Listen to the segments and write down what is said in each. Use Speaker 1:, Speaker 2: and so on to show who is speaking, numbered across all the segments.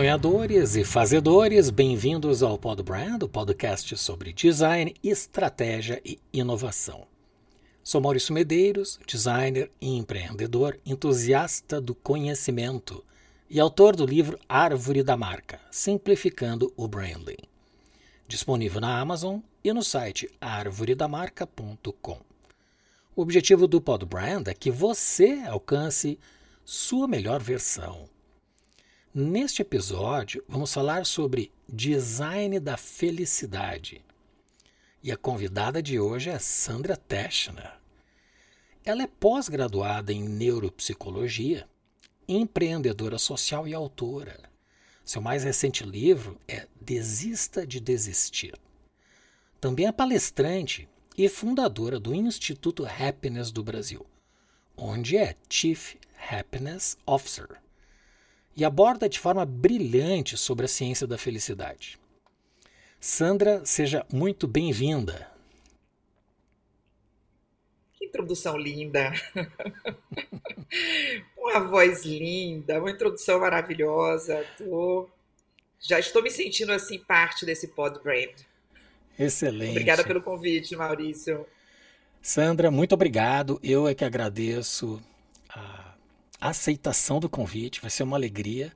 Speaker 1: Sonhadores e fazedores, bem-vindos ao Pod Brand, o podcast sobre design, estratégia e inovação. Sou Maurício Medeiros, designer e empreendedor, entusiasta do conhecimento e autor do livro Árvore da Marca, Simplificando o Branding. Disponível na Amazon e no site arvoredamarca.com. O objetivo do Pod Brand é que você alcance sua melhor versão Neste episódio, vamos falar sobre design da felicidade. E a convidada de hoje é Sandra Teschner. Ela é pós-graduada em neuropsicologia, empreendedora social e autora. Seu mais recente livro é Desista de Desistir. Também é palestrante e fundadora do Instituto Happiness do Brasil, onde é Chief Happiness Officer e aborda de forma brilhante sobre a ciência da felicidade. Sandra, seja muito bem-vinda.
Speaker 2: Que introdução linda! uma voz linda, uma introdução maravilhosa. Tô... Já estou me sentindo assim parte desse pod brand.
Speaker 1: Excelente.
Speaker 2: Obrigada pelo convite, Maurício.
Speaker 1: Sandra, muito obrigado. Eu é que agradeço a aceitação do convite, vai ser uma alegria.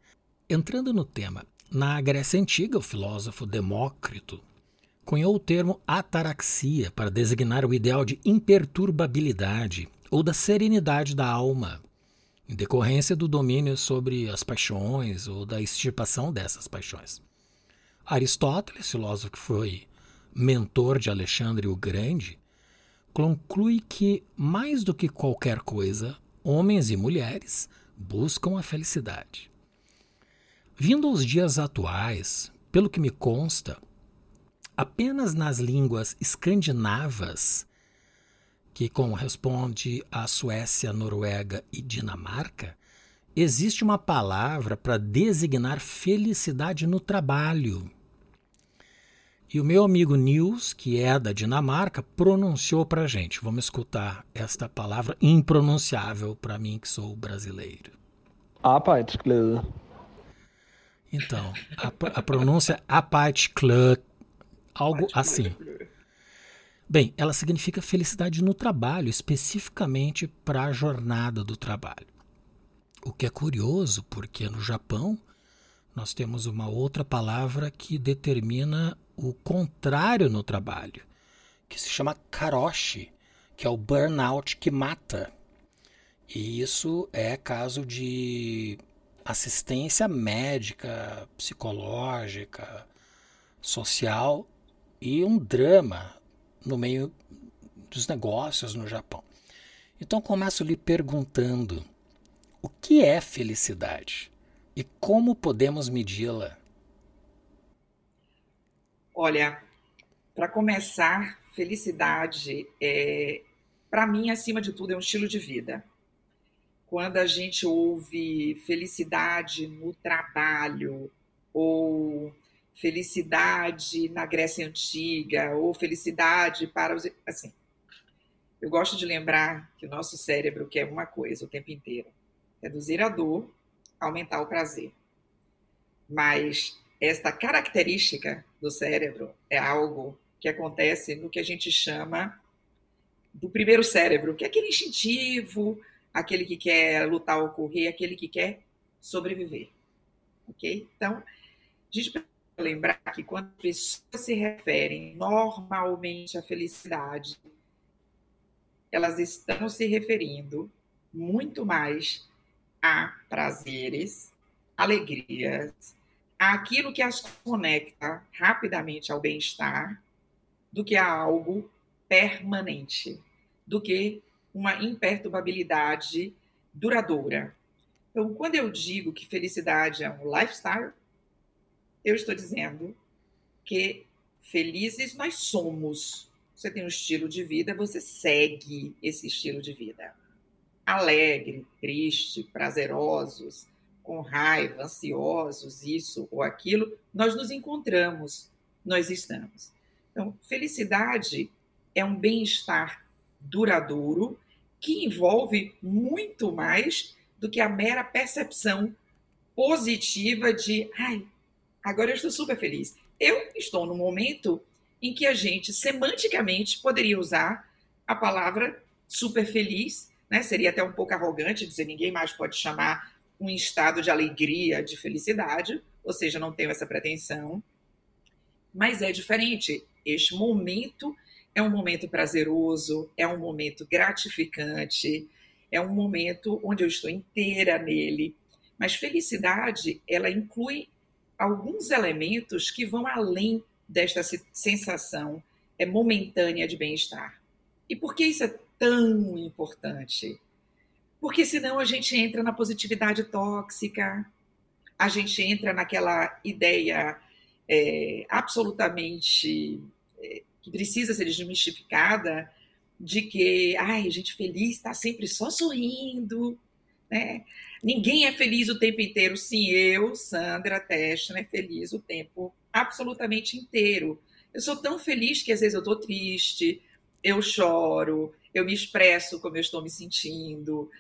Speaker 1: Entrando no tema, na Grécia Antiga, o filósofo Demócrito cunhou o termo ataraxia para designar o ideal de imperturbabilidade ou da serenidade da alma, em decorrência do domínio sobre as paixões ou da extirpação dessas paixões. Aristóteles, filósofo que foi mentor de Alexandre o Grande, conclui que, mais do que qualquer coisa, homens e mulheres buscam a felicidade. Vindo aos dias atuais, pelo que me consta, apenas nas línguas escandinavas, que corresponde à Suécia, Noruega e Dinamarca, existe uma palavra para designar felicidade no trabalho. E o meu amigo Nils, que é da Dinamarca, pronunciou para a gente. Vamos escutar esta palavra impronunciável para mim, que sou brasileiro.
Speaker 3: Arbejdsglæde.
Speaker 1: Então, a, a pronúncia Arbejdsglæde, algo assim. Bem, ela significa felicidade no trabalho, especificamente para a jornada do trabalho. O que é curioso, porque no Japão nós temos uma outra palavra que determina o contrário no trabalho, que se chama karoshi, que é o burnout que mata. E isso é caso de assistência médica, psicológica, social e um drama no meio dos negócios no Japão. Então começo lhe perguntando: o que é felicidade e como podemos medi-la?
Speaker 2: Olha, para começar, felicidade é, para mim, acima de tudo, é um estilo de vida. Quando a gente ouve felicidade no trabalho, ou felicidade na Grécia Antiga, ou felicidade para os. Assim, eu gosto de lembrar que o nosso cérebro quer uma coisa o tempo inteiro: reduzir a dor, aumentar o prazer. Mas esta característica do cérebro é algo que acontece no que a gente chama do primeiro cérebro, que é aquele instintivo, aquele que quer lutar ou correr, aquele que quer sobreviver. Ok? Então, a gente precisa lembrar que quando as pessoas se referem normalmente à felicidade, elas estão se referindo muito mais a prazeres, alegrias, aquilo que as conecta rapidamente ao bem-estar do que a algo permanente, do que uma imperturbabilidade duradoura. Então, quando eu digo que felicidade é um lifestyle, eu estou dizendo que felizes nós somos. Você tem um estilo de vida, você segue esse estilo de vida. Alegre, triste, prazerosos, com raiva, ansiosos, isso ou aquilo, nós nos encontramos, nós estamos. Então, felicidade é um bem-estar duradouro que envolve muito mais do que a mera percepção positiva de, ai, agora eu estou super feliz. Eu estou no momento em que a gente semanticamente poderia usar a palavra super feliz, né? Seria até um pouco arrogante dizer ninguém mais pode chamar um estado de alegria, de felicidade, ou seja, não tenho essa pretensão. Mas é diferente. Este momento é um momento prazeroso, é um momento gratificante, é um momento onde eu estou inteira nele. Mas felicidade, ela inclui alguns elementos que vão além desta sensação é momentânea de bem-estar. E por que isso é tão importante? Porque senão a gente entra na positividade tóxica, a gente entra naquela ideia é, absolutamente é, que precisa ser desmistificada de que, ai, gente feliz está sempre só sorrindo, né? Ninguém é feliz o tempo inteiro. Sim, eu, Sandra Testa, é feliz o tempo absolutamente inteiro. Eu sou tão feliz que às vezes eu estou triste, eu choro, eu me expresso como eu estou me sentindo,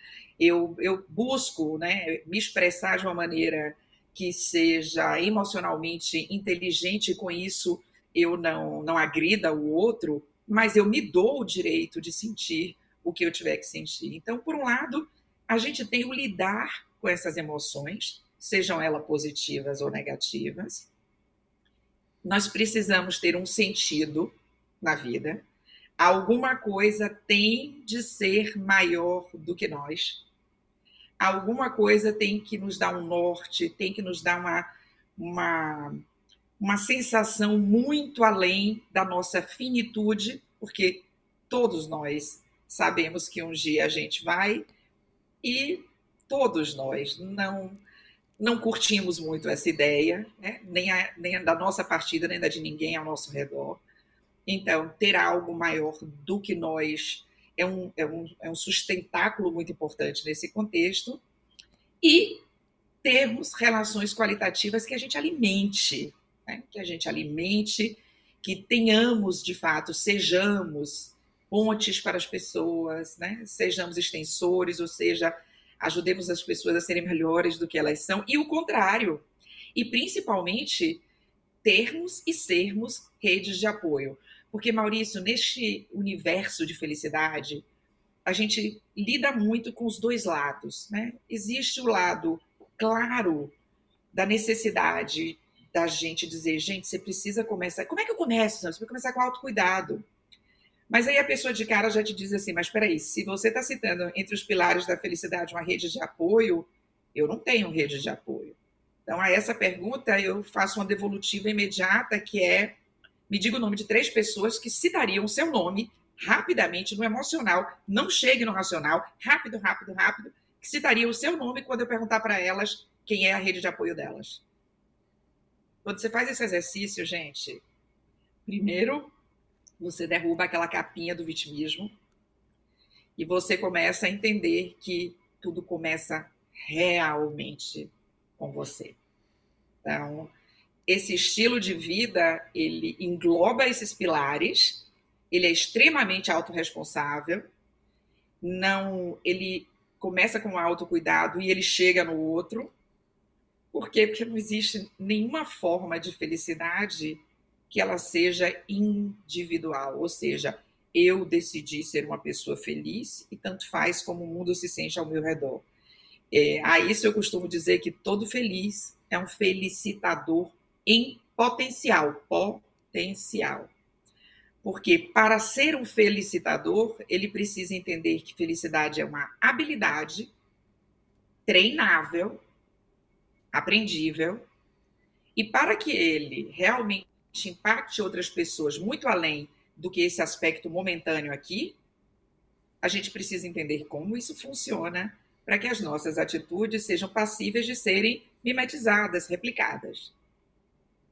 Speaker 2: eu, eu busco né, me expressar de uma maneira que seja emocionalmente inteligente, e com isso eu não, não agrida o outro, mas eu me dou o direito de sentir o que eu tiver que sentir. Então, por um lado, a gente tem o lidar com essas emoções, sejam elas positivas ou negativas. Nós precisamos ter um sentido na vida. Alguma coisa tem de ser maior do que nós. Alguma coisa tem que nos dar um norte, tem que nos dar uma, uma, uma sensação muito além da nossa finitude, porque todos nós sabemos que um dia a gente vai e todos nós não não curtimos muito essa ideia, né? nem, a, nem a da nossa partida, nem da de ninguém ao nosso redor. Então, ter algo maior do que nós é um, é um, é um sustentáculo muito importante nesse contexto. E termos relações qualitativas que a gente alimente, né? que a gente alimente, que tenhamos, de fato, sejamos pontes para as pessoas, né? sejamos extensores, ou seja, ajudemos as pessoas a serem melhores do que elas são, e o contrário. E principalmente termos e sermos redes de apoio. Porque, Maurício, neste universo de felicidade, a gente lida muito com os dois lados. Né? Existe o lado claro da necessidade da gente dizer, gente, você precisa começar. Como é que eu começo? Você precisa começar com autocuidado. Mas aí a pessoa de cara já te diz assim: mas espera se você está citando entre os pilares da felicidade uma rede de apoio, eu não tenho rede de apoio. Então, a essa pergunta, eu faço uma devolutiva imediata, que é: me diga o nome de três pessoas que citariam seu nome rapidamente no emocional, não chegue no racional, rápido, rápido, rápido, que citariam o seu nome quando eu perguntar para elas quem é a rede de apoio delas. Quando você faz esse exercício, gente, primeiro você derruba aquela capinha do vitimismo e você começa a entender que tudo começa realmente com você. Então, esse estilo de vida, ele engloba esses pilares, ele é extremamente autorresponsável, não, ele começa com o autocuidado e ele chega no outro. Por quê? Porque não existe nenhuma forma de felicidade que ela seja individual, ou seja, eu decidi ser uma pessoa feliz e tanto faz como o mundo se sente ao meu redor. É, a isso eu costumo dizer que todo feliz é um felicitador em potencial, potencial. Porque para ser um felicitador, ele precisa entender que felicidade é uma habilidade treinável, aprendível, e para que ele realmente impacte outras pessoas muito além do que esse aspecto momentâneo aqui, a gente precisa entender como isso funciona para que as nossas atitudes sejam passíveis de serem mimetizadas, replicadas.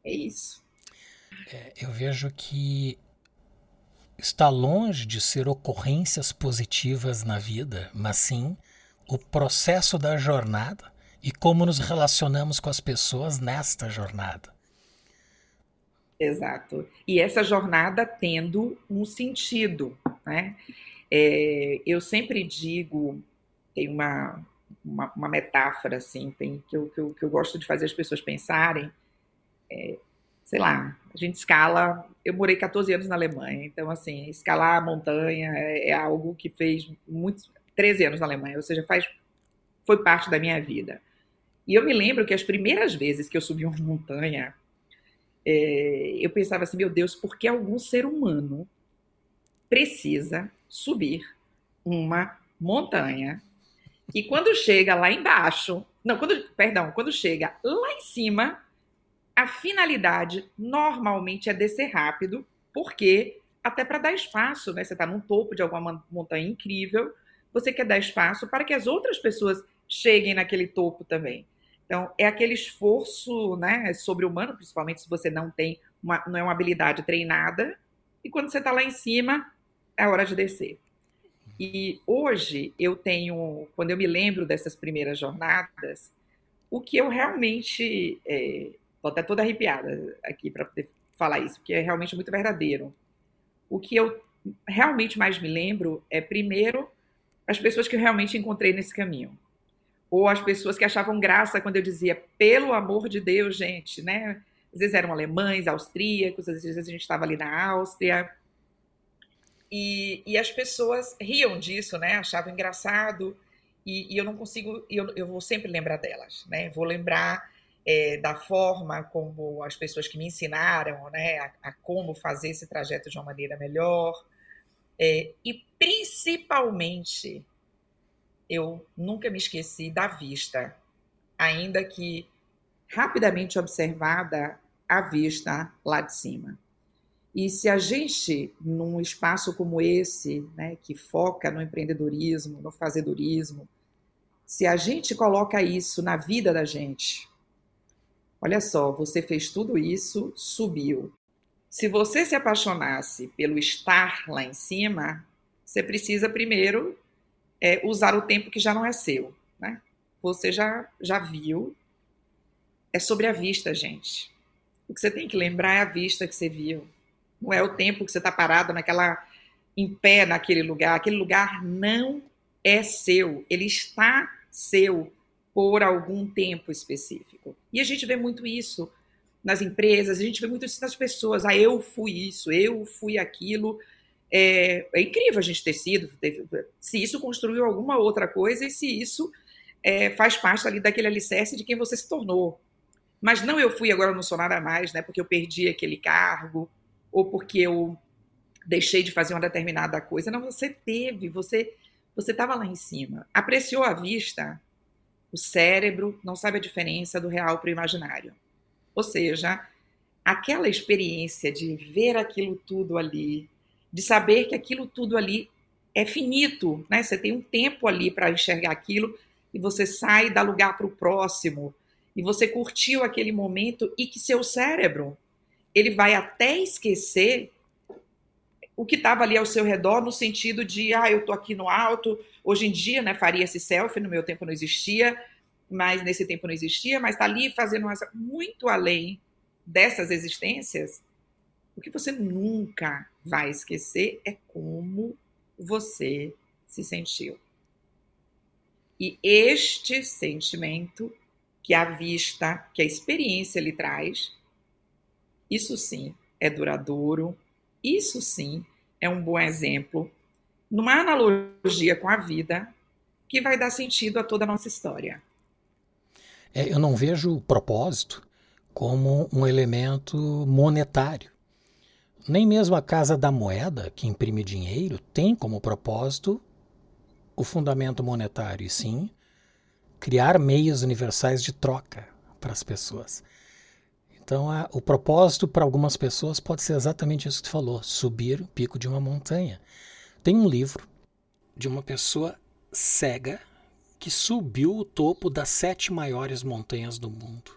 Speaker 2: É isso.
Speaker 1: É, eu vejo que está longe de ser ocorrências positivas na vida, mas sim o processo da jornada e como nos relacionamos com as pessoas nesta jornada.
Speaker 2: Exato. E essa jornada tendo um sentido, né? É, eu sempre digo, tem uma, uma, uma metáfora assim, tem, que, eu, que, eu, que eu gosto de fazer as pessoas pensarem. É, sei lá, a gente escala. Eu morei 14 anos na Alemanha, então, assim, escalar a montanha é, é algo que fez muitos. 13 anos na Alemanha, ou seja, faz, foi parte da minha vida. E eu me lembro que as primeiras vezes que eu subi uma montanha, é, eu pensava assim, meu Deus, por que algum ser humano precisa subir uma montanha e quando chega lá embaixo, não, quando, perdão, quando chega lá em cima, a finalidade normalmente é descer rápido, porque até para dar espaço, né? Você está num topo de alguma montanha incrível, você quer dar espaço para que as outras pessoas cheguem naquele topo também. Então, é aquele esforço né, sobre-humano, principalmente se você não tem uma, não é uma habilidade treinada, e quando você está lá em cima, é hora de descer. E hoje eu tenho, quando eu me lembro dessas primeiras jornadas, o que eu realmente. Estou é, até toda arrepiada aqui para poder falar isso, porque é realmente muito verdadeiro. O que eu realmente mais me lembro é, primeiro, as pessoas que eu realmente encontrei nesse caminho. Ou as pessoas que achavam graça quando eu dizia, pelo amor de Deus, gente, né? Às vezes eram alemães, austríacos, às vezes a gente estava ali na Áustria e, e, as pessoas riam disso, né? Achavam engraçado. E, e eu não consigo, eu, eu, vou sempre lembrar delas, né? Vou lembrar é, da forma como as pessoas que me ensinaram, né? A, a como fazer esse trajeto de uma maneira melhor. É, e principalmente, eu nunca me esqueci da vista, ainda que rapidamente observada a vista lá de cima. E se a gente, num espaço como esse, né, que foca no empreendedorismo, no fazedorismo, se a gente coloca isso na vida da gente, olha só, você fez tudo isso, subiu. Se você se apaixonasse pelo estar lá em cima, você precisa primeiro é, usar o tempo que já não é seu. Né? Você já, já viu. É sobre a vista, gente. O que você tem que lembrar é a vista que você viu não é o tempo que você está parado naquela em pé naquele lugar. Aquele lugar não é seu, ele está seu por algum tempo específico. E a gente vê muito isso nas empresas, a gente vê muito isso nas pessoas. Ah, eu fui isso, eu fui aquilo. É, é incrível a gente ter sido, ter, se isso construiu alguma outra coisa e se isso é, faz parte ali daquele alicerce de quem você se tornou. Mas não eu fui, agora não sou nada mais, né? Porque eu perdi aquele cargo, ou porque eu deixei de fazer uma determinada coisa. Não, você teve, você você estava lá em cima, apreciou a vista. O cérebro não sabe a diferença do real para o imaginário. Ou seja, aquela experiência de ver aquilo tudo ali, de saber que aquilo tudo ali é finito, né? Você tem um tempo ali para enxergar aquilo e você sai dá lugar para o próximo e você curtiu aquele momento e que seu cérebro ele vai até esquecer o que estava ali ao seu redor, no sentido de, ah, eu estou aqui no alto. Hoje em dia, né, faria esse selfie, no meu tempo não existia, mas nesse tempo não existia, mas está ali fazendo essa, muito além dessas existências. O que você nunca vai esquecer é como você se sentiu. E este sentimento que a vista, que a experiência lhe traz, isso sim é duradouro, isso sim é um bom exemplo, numa analogia com a vida, que vai dar sentido a toda a nossa história.
Speaker 1: É, eu não vejo o propósito como um elemento monetário. Nem mesmo a Casa da Moeda, que imprime dinheiro, tem como propósito o fundamento monetário, e sim criar meios universais de troca para as pessoas. Então, a, o propósito para algumas pessoas pode ser exatamente isso que tu falou: subir o pico de uma montanha. Tem um livro de uma pessoa cega que subiu o topo das sete maiores montanhas do mundo.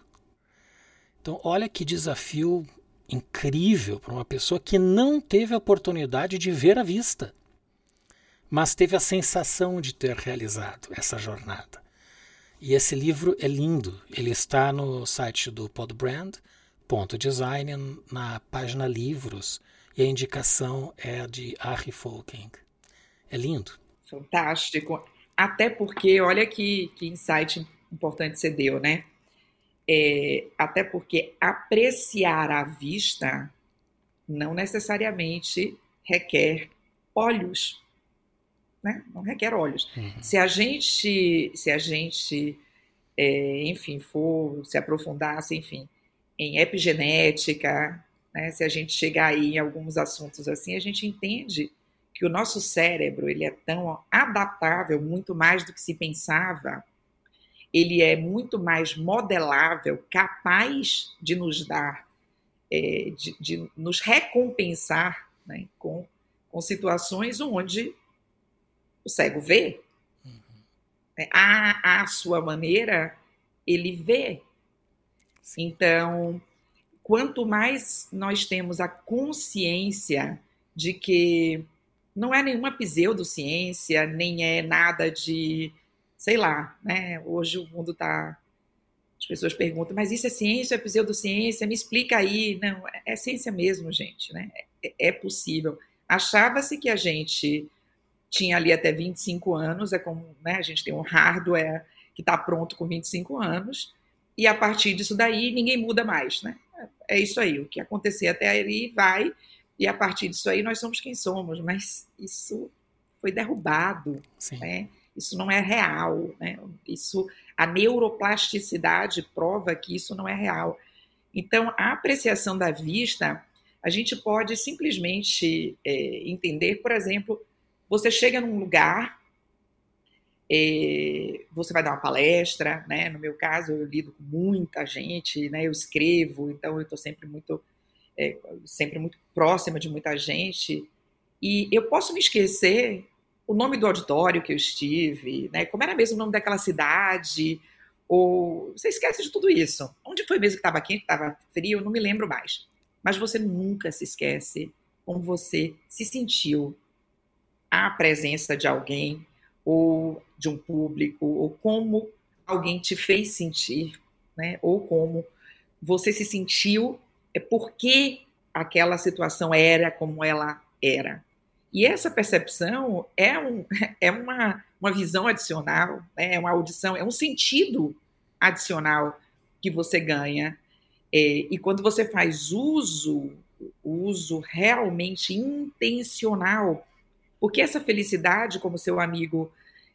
Speaker 1: Então, olha que desafio incrível para uma pessoa que não teve a oportunidade de ver a vista, mas teve a sensação de ter realizado essa jornada. E esse livro é lindo. Ele está no site do Podbrand ponto design na página livros e a indicação é a de Harry Folking. É lindo.
Speaker 2: Fantástico. Até porque, olha que, que insight importante você deu, né? É, até porque apreciar à vista não necessariamente requer olhos, né? Não requer olhos. Uhum. Se a gente, se a gente, é, enfim, for se aprofundasse, enfim, em epigenética, né? Se a gente chegar aí em alguns assuntos assim, a gente entende que o nosso cérebro ele é tão adaptável, muito mais do que se pensava, ele é muito mais modelável, capaz de nos dar, é, de, de, nos recompensar né, com, com situações onde o cego vê. Uhum. É, a, a sua maneira, ele vê. Então, quanto mais nós temos a consciência de que não é nenhuma pseudociência, nem é nada de, sei lá, né? Hoje o mundo está. As pessoas perguntam, mas isso é ciência, é pseudociência? Me explica aí. Não, é, é ciência mesmo, gente, né? É, é possível. Achava-se que a gente tinha ali até 25 anos, é como né, a gente tem um hardware que está pronto com 25 anos, e a partir disso daí ninguém muda mais, né? É isso aí, o que acontecer até ali vai, e a partir disso aí nós somos quem somos, mas isso foi derrubado, né? Isso não é real, né? Isso, a neuroplasticidade prova que isso não é real. Então, a apreciação da vista, a gente pode simplesmente é, entender, por exemplo, você chega num lugar, você vai dar uma palestra, né? No meu caso, eu lido com muita gente, né? Eu escrevo, então eu estou sempre muito é, sempre muito próxima de muita gente, e eu posso me esquecer o nome do auditório que eu estive, né? Como era mesmo o nome daquela cidade, ou você esquece de tudo isso. Onde foi mesmo que estava quente, estava frio, eu não me lembro mais. Mas você nunca se esquece como você se sentiu a presença de alguém ou de um público ou como alguém te fez sentir, né? Ou como você se sentiu é porque aquela situação era como ela era. E essa percepção é, um, é uma, uma visão adicional, né? é uma audição, é um sentido adicional que você ganha. É, e quando você faz uso, uso realmente intencional, porque essa felicidade, como seu amigo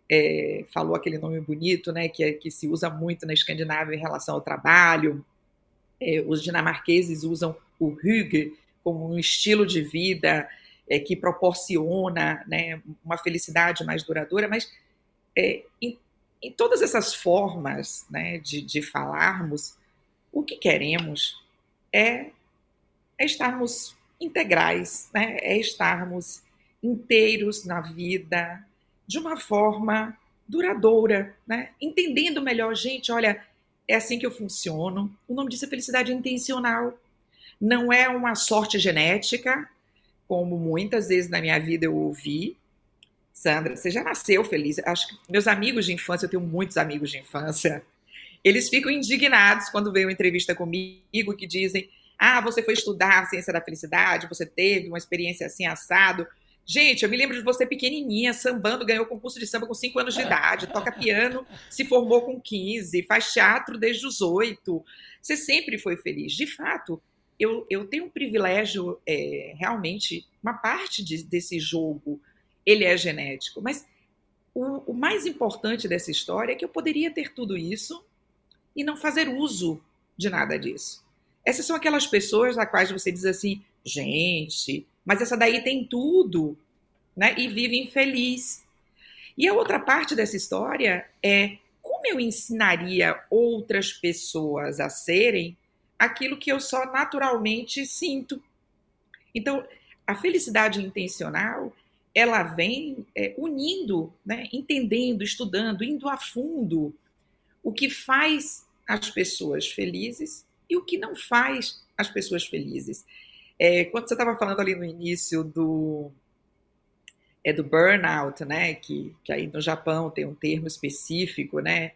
Speaker 2: é, falou aquele nome bonito, né, que, é, que se usa muito na Escandinávia em relação ao trabalho, é, os dinamarqueses usam o hygge como um estilo de vida é, que proporciona né, uma felicidade mais duradoura, mas é, em, em, todas essas formas né, de, de, falarmos, o que queremos é, é estarmos integrais, né, é estarmos inteiros na vida de uma forma duradoura, né? entendendo melhor, gente, olha, é assim que eu funciono. O nome disso é felicidade intencional. Não é uma sorte genética, como muitas vezes na minha vida eu ouvi. Sandra, você já nasceu feliz. Acho que meus amigos de infância, eu tenho muitos amigos de infância, eles ficam indignados quando vem uma entrevista comigo que dizem: Ah, você foi estudar a ciência da felicidade, você teve uma experiência assim assado. Gente, eu me lembro de você pequenininha, sambando, ganhou concurso de samba com 5 anos de idade, toca piano, se formou com 15, faz teatro desde os 8. Você sempre foi feliz. De fato, eu, eu tenho um privilégio, é, realmente, uma parte de, desse jogo, ele é genético. Mas o, o mais importante dessa história é que eu poderia ter tudo isso e não fazer uso de nada disso. Essas são aquelas pessoas a quais você diz assim, gente, mas essa daí tem tudo, né? E vive infeliz. E a outra parte dessa história é como eu ensinaria outras pessoas a serem aquilo que eu só naturalmente sinto. Então, a felicidade intencional, ela vem é, unindo, né, entendendo, estudando, indo a fundo o que faz as pessoas felizes e o que não faz as pessoas felizes. É, quando você estava falando ali no início do é do burnout, né? Que, que aí no Japão tem um termo específico, né?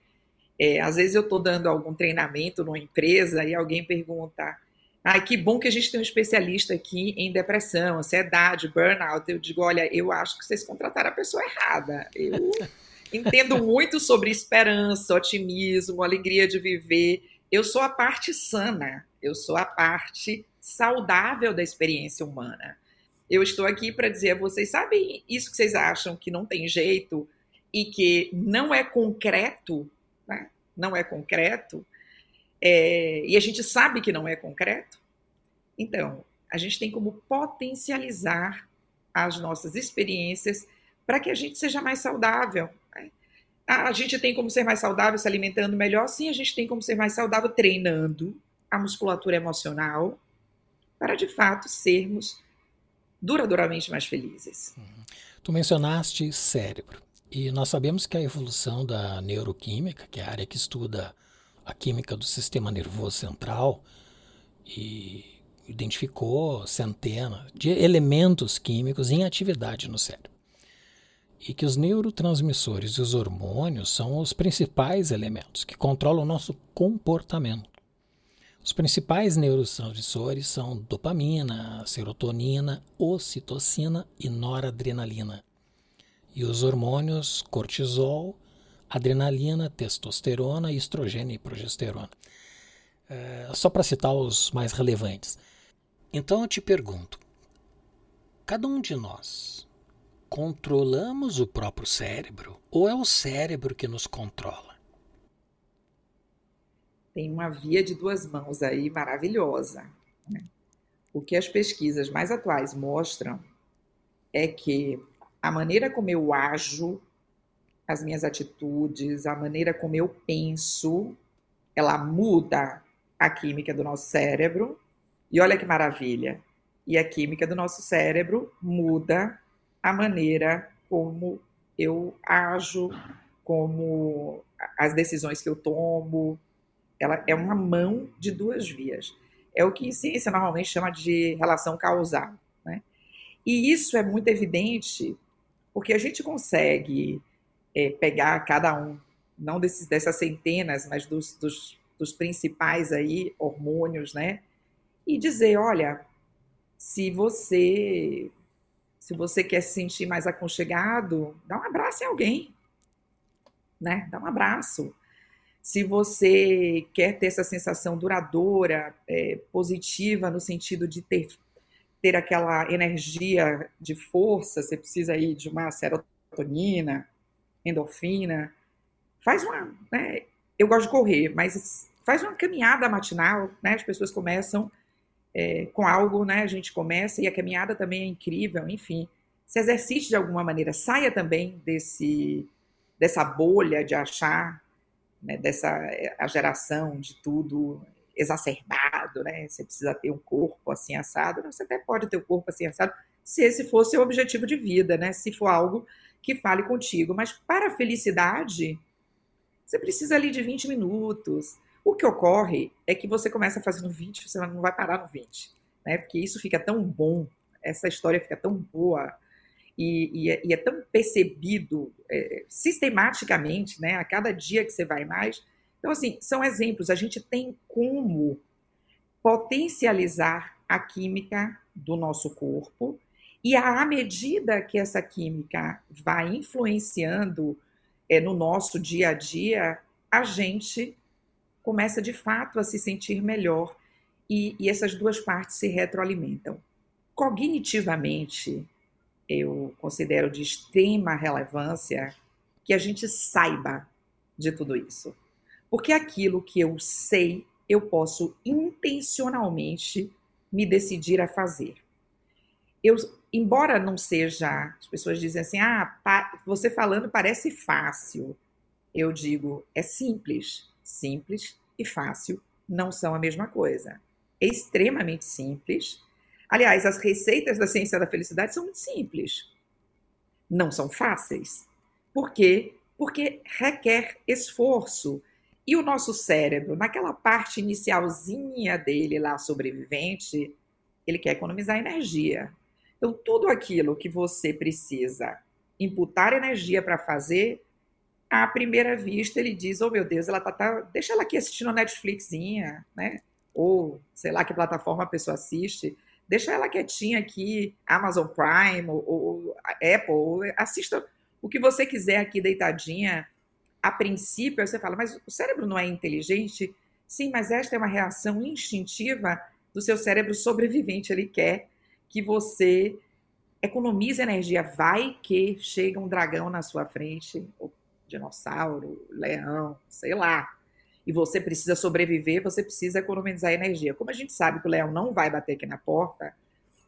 Speaker 2: É, às vezes eu estou dando algum treinamento numa empresa e alguém pergunta: ah, que bom que a gente tem um especialista aqui em depressão, ansiedade, burnout. Eu digo: olha, eu acho que vocês contrataram a pessoa errada. Eu, entendo muito sobre esperança, otimismo, alegria de viver. Eu sou a parte sana, eu sou a parte saudável da experiência humana. Eu estou aqui para dizer a vocês, sabem isso que vocês acham que não tem jeito e que não é concreto, né? não é concreto, é, e a gente sabe que não é concreto? Então, a gente tem como potencializar as nossas experiências para que a gente seja mais saudável. Né? A gente tem como ser mais saudável se alimentando melhor? Sim, a gente tem como ser mais saudável treinando a musculatura emocional para de fato sermos duradouramente mais felizes. Uhum.
Speaker 1: Tu mencionaste cérebro. E nós sabemos que a evolução da neuroquímica, que é a área que estuda a química do sistema nervoso central, e identificou centenas de elementos químicos em atividade no cérebro. E que os neurotransmissores e os hormônios são os principais elementos que controlam o nosso comportamento. Os principais neurotransmissores são dopamina, serotonina, ocitocina e noradrenalina. E os hormônios cortisol, adrenalina, testosterona, estrogênio e progesterona. É, só para citar os mais relevantes. Então eu te pergunto: cada um de nós controlamos o próprio cérebro ou é o cérebro que nos controla?
Speaker 2: Tem uma via de duas mãos aí maravilhosa. Né? O que as pesquisas mais atuais mostram é que a maneira como eu ajo, as minhas atitudes, a maneira como eu penso, ela muda a química do nosso cérebro. E olha que maravilha! E a química do nosso cérebro muda a maneira como eu ajo, como as decisões que eu tomo, ela é uma mão de duas vias. É o que em ciência normalmente chama de relação causal. Né? E isso é muito evidente porque a gente consegue é, pegar cada um, não desses, dessas centenas, mas dos, dos, dos principais aí hormônios, né? E dizer, olha, se você se você quer se sentir mais aconchegado, dá um abraço em alguém, né? Dá um abraço se você quer ter essa sensação duradoura, é, positiva, no sentido de ter, ter aquela energia de força, você precisa aí de uma serotonina, endorfina. Faz uma. Né, eu gosto de correr, mas faz uma caminhada matinal, né? As pessoas começam é, com algo, né? A gente começa e a caminhada também é incrível, enfim. Se exercite de alguma maneira, saia também desse dessa bolha de achar né, dessa eh, a geração de tudo exacerbado, né? Você precisa ter um corpo assim assado. Você até pode ter um corpo assim assado se esse for seu objetivo de vida, né? Se for algo que fale contigo. Mas para a felicidade, você precisa ali de 20 minutos. O que ocorre é que você começa fazendo 20, você não vai parar no 20, né? Porque isso fica tão bom, essa história fica tão boa e, e, é, e é, tão percebido é, sistematicamente, né, a cada dia que você vai mais. Então, assim, são exemplos. A gente tem como potencializar a química do nosso corpo e à medida que essa química vai influenciando é, no nosso dia a dia, a gente começa de fato a se sentir melhor e, e essas duas partes se retroalimentam. Cognitivamente, eu considero de extrema relevância que a gente saiba de tudo isso. Porque aquilo que eu sei, eu posso intencionalmente me decidir a fazer. Eu, embora não seja, as pessoas dizem assim: "Ah, você falando parece fácil". Eu digo, é simples. Simples e fácil não são a mesma coisa. É extremamente simples Aliás, as receitas da ciência da felicidade são muito simples. Não são fáceis. Por quê? Porque requer esforço. E o nosso cérebro, naquela parte inicialzinha dele lá, sobrevivente, ele quer economizar energia. Então, tudo aquilo que você precisa imputar energia para fazer, à primeira vista ele diz: Oh meu Deus, ela tá, tá, deixa ela aqui assistindo a Netflixinha, né? Ou sei lá que plataforma a pessoa assiste deixa ela quietinha aqui, Amazon Prime ou, ou Apple, assista o que você quiser aqui deitadinha, a princípio, você fala, mas o cérebro não é inteligente? Sim, mas esta é uma reação instintiva do seu cérebro sobrevivente. Ele quer que você economize energia. Vai que chega um dragão na sua frente, ou dinossauro, leão, sei lá. E você precisa sobreviver, você precisa economizar energia. Como a gente sabe que o leão não vai bater aqui na porta,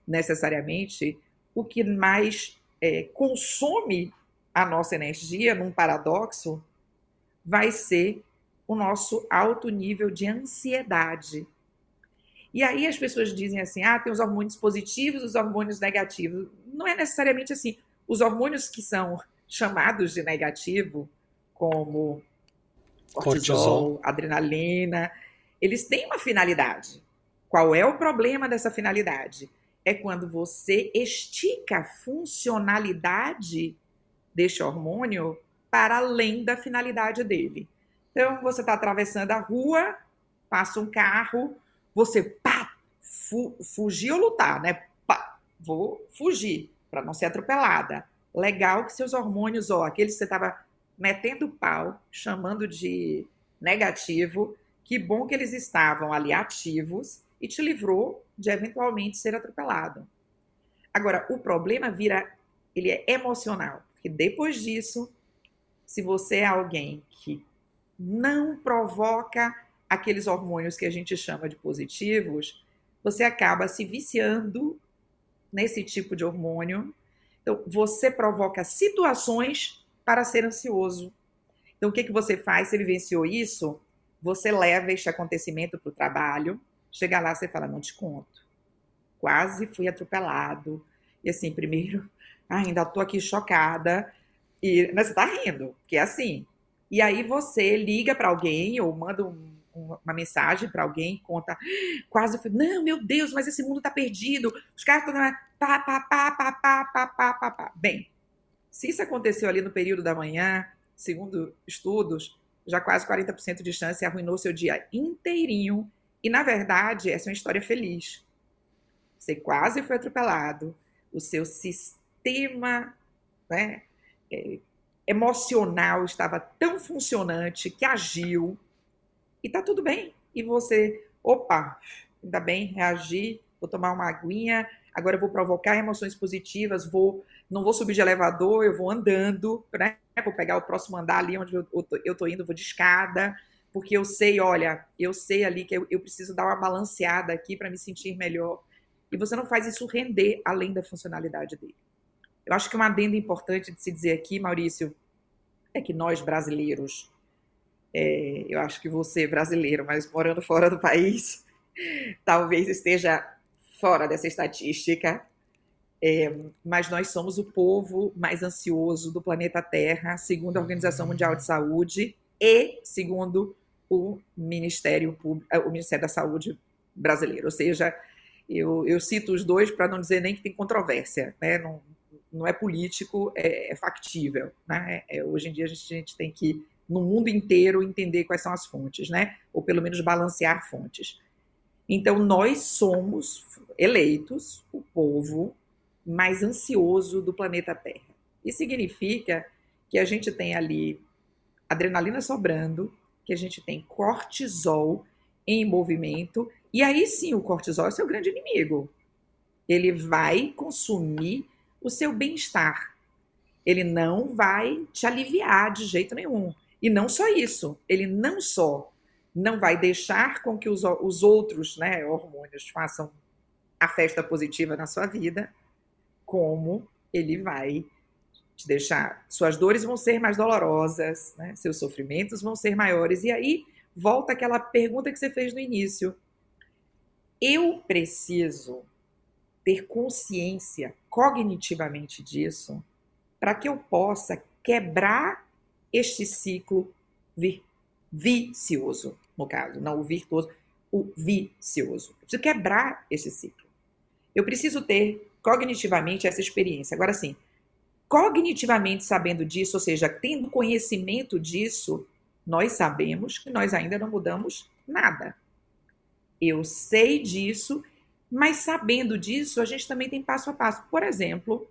Speaker 2: necessariamente, o que mais é, consome a nossa energia, num paradoxo, vai ser o nosso alto nível de ansiedade. E aí as pessoas dizem assim: ah, tem os hormônios positivos, os hormônios negativos. Não é necessariamente assim. Os hormônios que são chamados de negativo, como cortisol, cortisol, adrenalina, eles têm uma finalidade. Qual é o problema dessa finalidade? É quando você estica a funcionalidade deste hormônio para além da finalidade dele. Então, você está atravessando a rua, passa um carro, você pá, fu fugir ou lutar, né? Pá, vou fugir para não ser atropelada. Legal que seus hormônios, ó, aqueles que você estava metendo pau, chamando de negativo, que bom que eles estavam ali ativos e te livrou de eventualmente ser atropelado. Agora, o problema vira, ele é emocional, porque depois disso, se você é alguém que não provoca aqueles hormônios que a gente chama de positivos, você acaba se viciando nesse tipo de hormônio. Então, você provoca situações para ser ansioso. Então, o que, que você faz? Você vivenciou isso, você leva este acontecimento para o trabalho, chega lá, você fala, não te conto. Quase fui atropelado. E assim, primeiro, ainda estou aqui chocada. E, mas você está rindo, que é assim. E aí você liga para alguém ou manda um, uma mensagem para alguém, conta, quase fui, não, meu Deus, mas esse mundo está perdido. Os caras estão pá, pá, pá, pá, pá, pá, pá, pá, pá. Bem, se isso aconteceu ali no período da manhã, segundo estudos, já quase 40% de chance arruinou seu dia inteirinho. E, na verdade, essa é uma história feliz. Você quase foi atropelado, o seu sistema né, é, emocional estava tão funcionante que agiu e tá tudo bem. E você, opa, ainda bem, reagi, vou tomar uma aguinha, agora eu vou provocar emoções positivas, vou não vou subir de elevador, eu vou andando, né? Vou pegar o próximo andar ali onde eu, tô, eu tô indo, vou de escada, porque eu sei, olha, eu sei ali que eu, eu preciso dar uma balanceada aqui para me sentir melhor. E você não faz isso render além da funcionalidade dele. Eu acho que uma adenda importante de se dizer aqui, Maurício, é que nós brasileiros, é, eu acho que você brasileiro, mas morando fora do país, talvez esteja fora dessa estatística, é, mas nós somos o povo mais ansioso do planeta Terra, segundo a Organização Mundial de Saúde e segundo o Ministério, Público, o Ministério da Saúde brasileiro. Ou seja, eu, eu cito os dois para não dizer nem que tem controvérsia, né? não, não é político, é, é factível. Né? É, hoje em dia a gente, a gente tem que, no mundo inteiro, entender quais são as fontes, né? ou pelo menos balancear fontes. Então, nós somos eleitos, o povo mais ansioso do planeta Terra. Isso significa que a gente tem ali adrenalina sobrando, que a gente tem cortisol em movimento, e aí sim o cortisol é seu grande inimigo. Ele vai consumir o seu bem-estar. Ele não vai te aliviar de jeito nenhum. E não só isso, ele não só não vai deixar com que os, os outros né, hormônios façam a festa positiva na sua vida, como ele vai te deixar. Suas dores vão ser mais dolorosas, né? seus sofrimentos vão ser maiores. E aí volta aquela pergunta que você fez no início. Eu preciso ter consciência cognitivamente disso para que eu possa quebrar este ciclo vi vicioso, no caso, não o virtuoso, o vicioso. Eu preciso quebrar esse ciclo. Eu preciso ter cognitivamente essa experiência. Agora, sim, cognitivamente sabendo disso, ou seja, tendo conhecimento disso, nós sabemos que nós ainda não mudamos nada. Eu sei disso, mas sabendo disso, a gente também tem passo a passo. Por exemplo,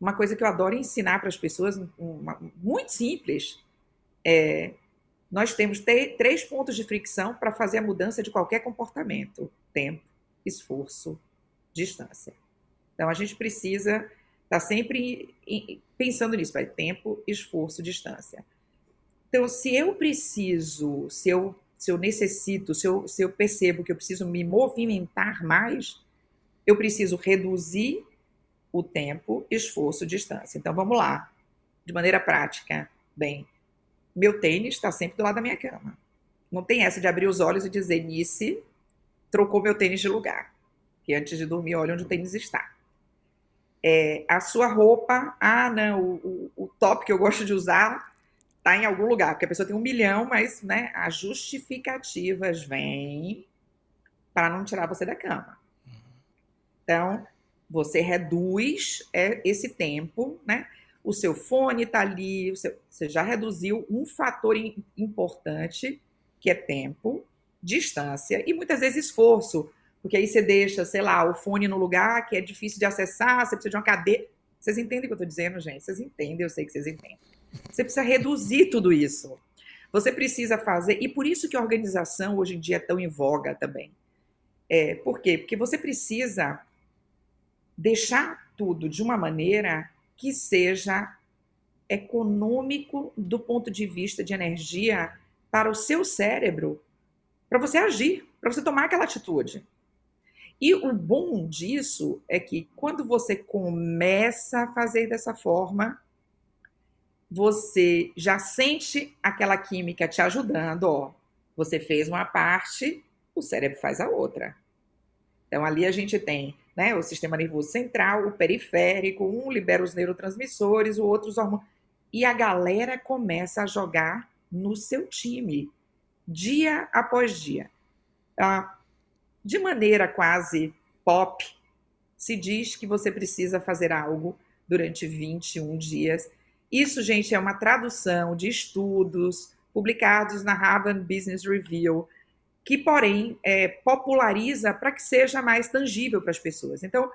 Speaker 2: uma coisa que eu adoro ensinar para as pessoas, uma, muito simples, é nós temos três pontos de fricção para fazer a mudança de qualquer comportamento: tempo, esforço, distância. Então a gente precisa estar tá sempre pensando nisso, vai tempo, esforço, distância. Então, se eu preciso, se eu, se eu necessito, se eu, se eu percebo que eu preciso me movimentar mais, eu preciso reduzir o tempo, esforço, distância. Então, vamos lá. De maneira prática, bem, meu tênis está sempre do lado da minha cama. Não tem essa de abrir os olhos e dizer, Nice trocou meu tênis de lugar. Que antes de dormir, olha onde o tênis está. É, a sua roupa, ah, não, o, o, o top que eu gosto de usar está em algum lugar, porque a pessoa tem um milhão, mas né, as justificativas vêm para não tirar você da cama. Então, você reduz é, esse tempo, né? O seu fone está ali, seu, você já reduziu um fator importante, que é tempo, distância e muitas vezes esforço, porque aí você deixa, sei lá, o fone no lugar que é difícil de acessar, você precisa de uma cadeira. Vocês entendem o que eu estou dizendo, gente? Vocês entendem, eu sei que vocês entendem. Você precisa reduzir tudo isso. Você precisa fazer, e por isso que a organização hoje em dia é tão em voga também. É, por quê? Porque você precisa deixar tudo de uma maneira que seja econômico do ponto de vista de energia para o seu cérebro, para você agir, para você tomar aquela atitude. E o bom disso é que quando você começa a fazer dessa forma, você já sente aquela química te ajudando, ó. Você fez uma parte, o cérebro faz a outra. Então ali a gente tem, né, o sistema nervoso central, o periférico, um libera os neurotransmissores, o outro os hormônios. E a galera começa a jogar no seu time, dia após dia. Ah, de maneira quase pop, se diz que você precisa fazer algo durante 21 dias isso, gente, é uma tradução de estudos publicados na Harvard Business Review, que, porém, é, populariza para que seja mais tangível para as pessoas. Então,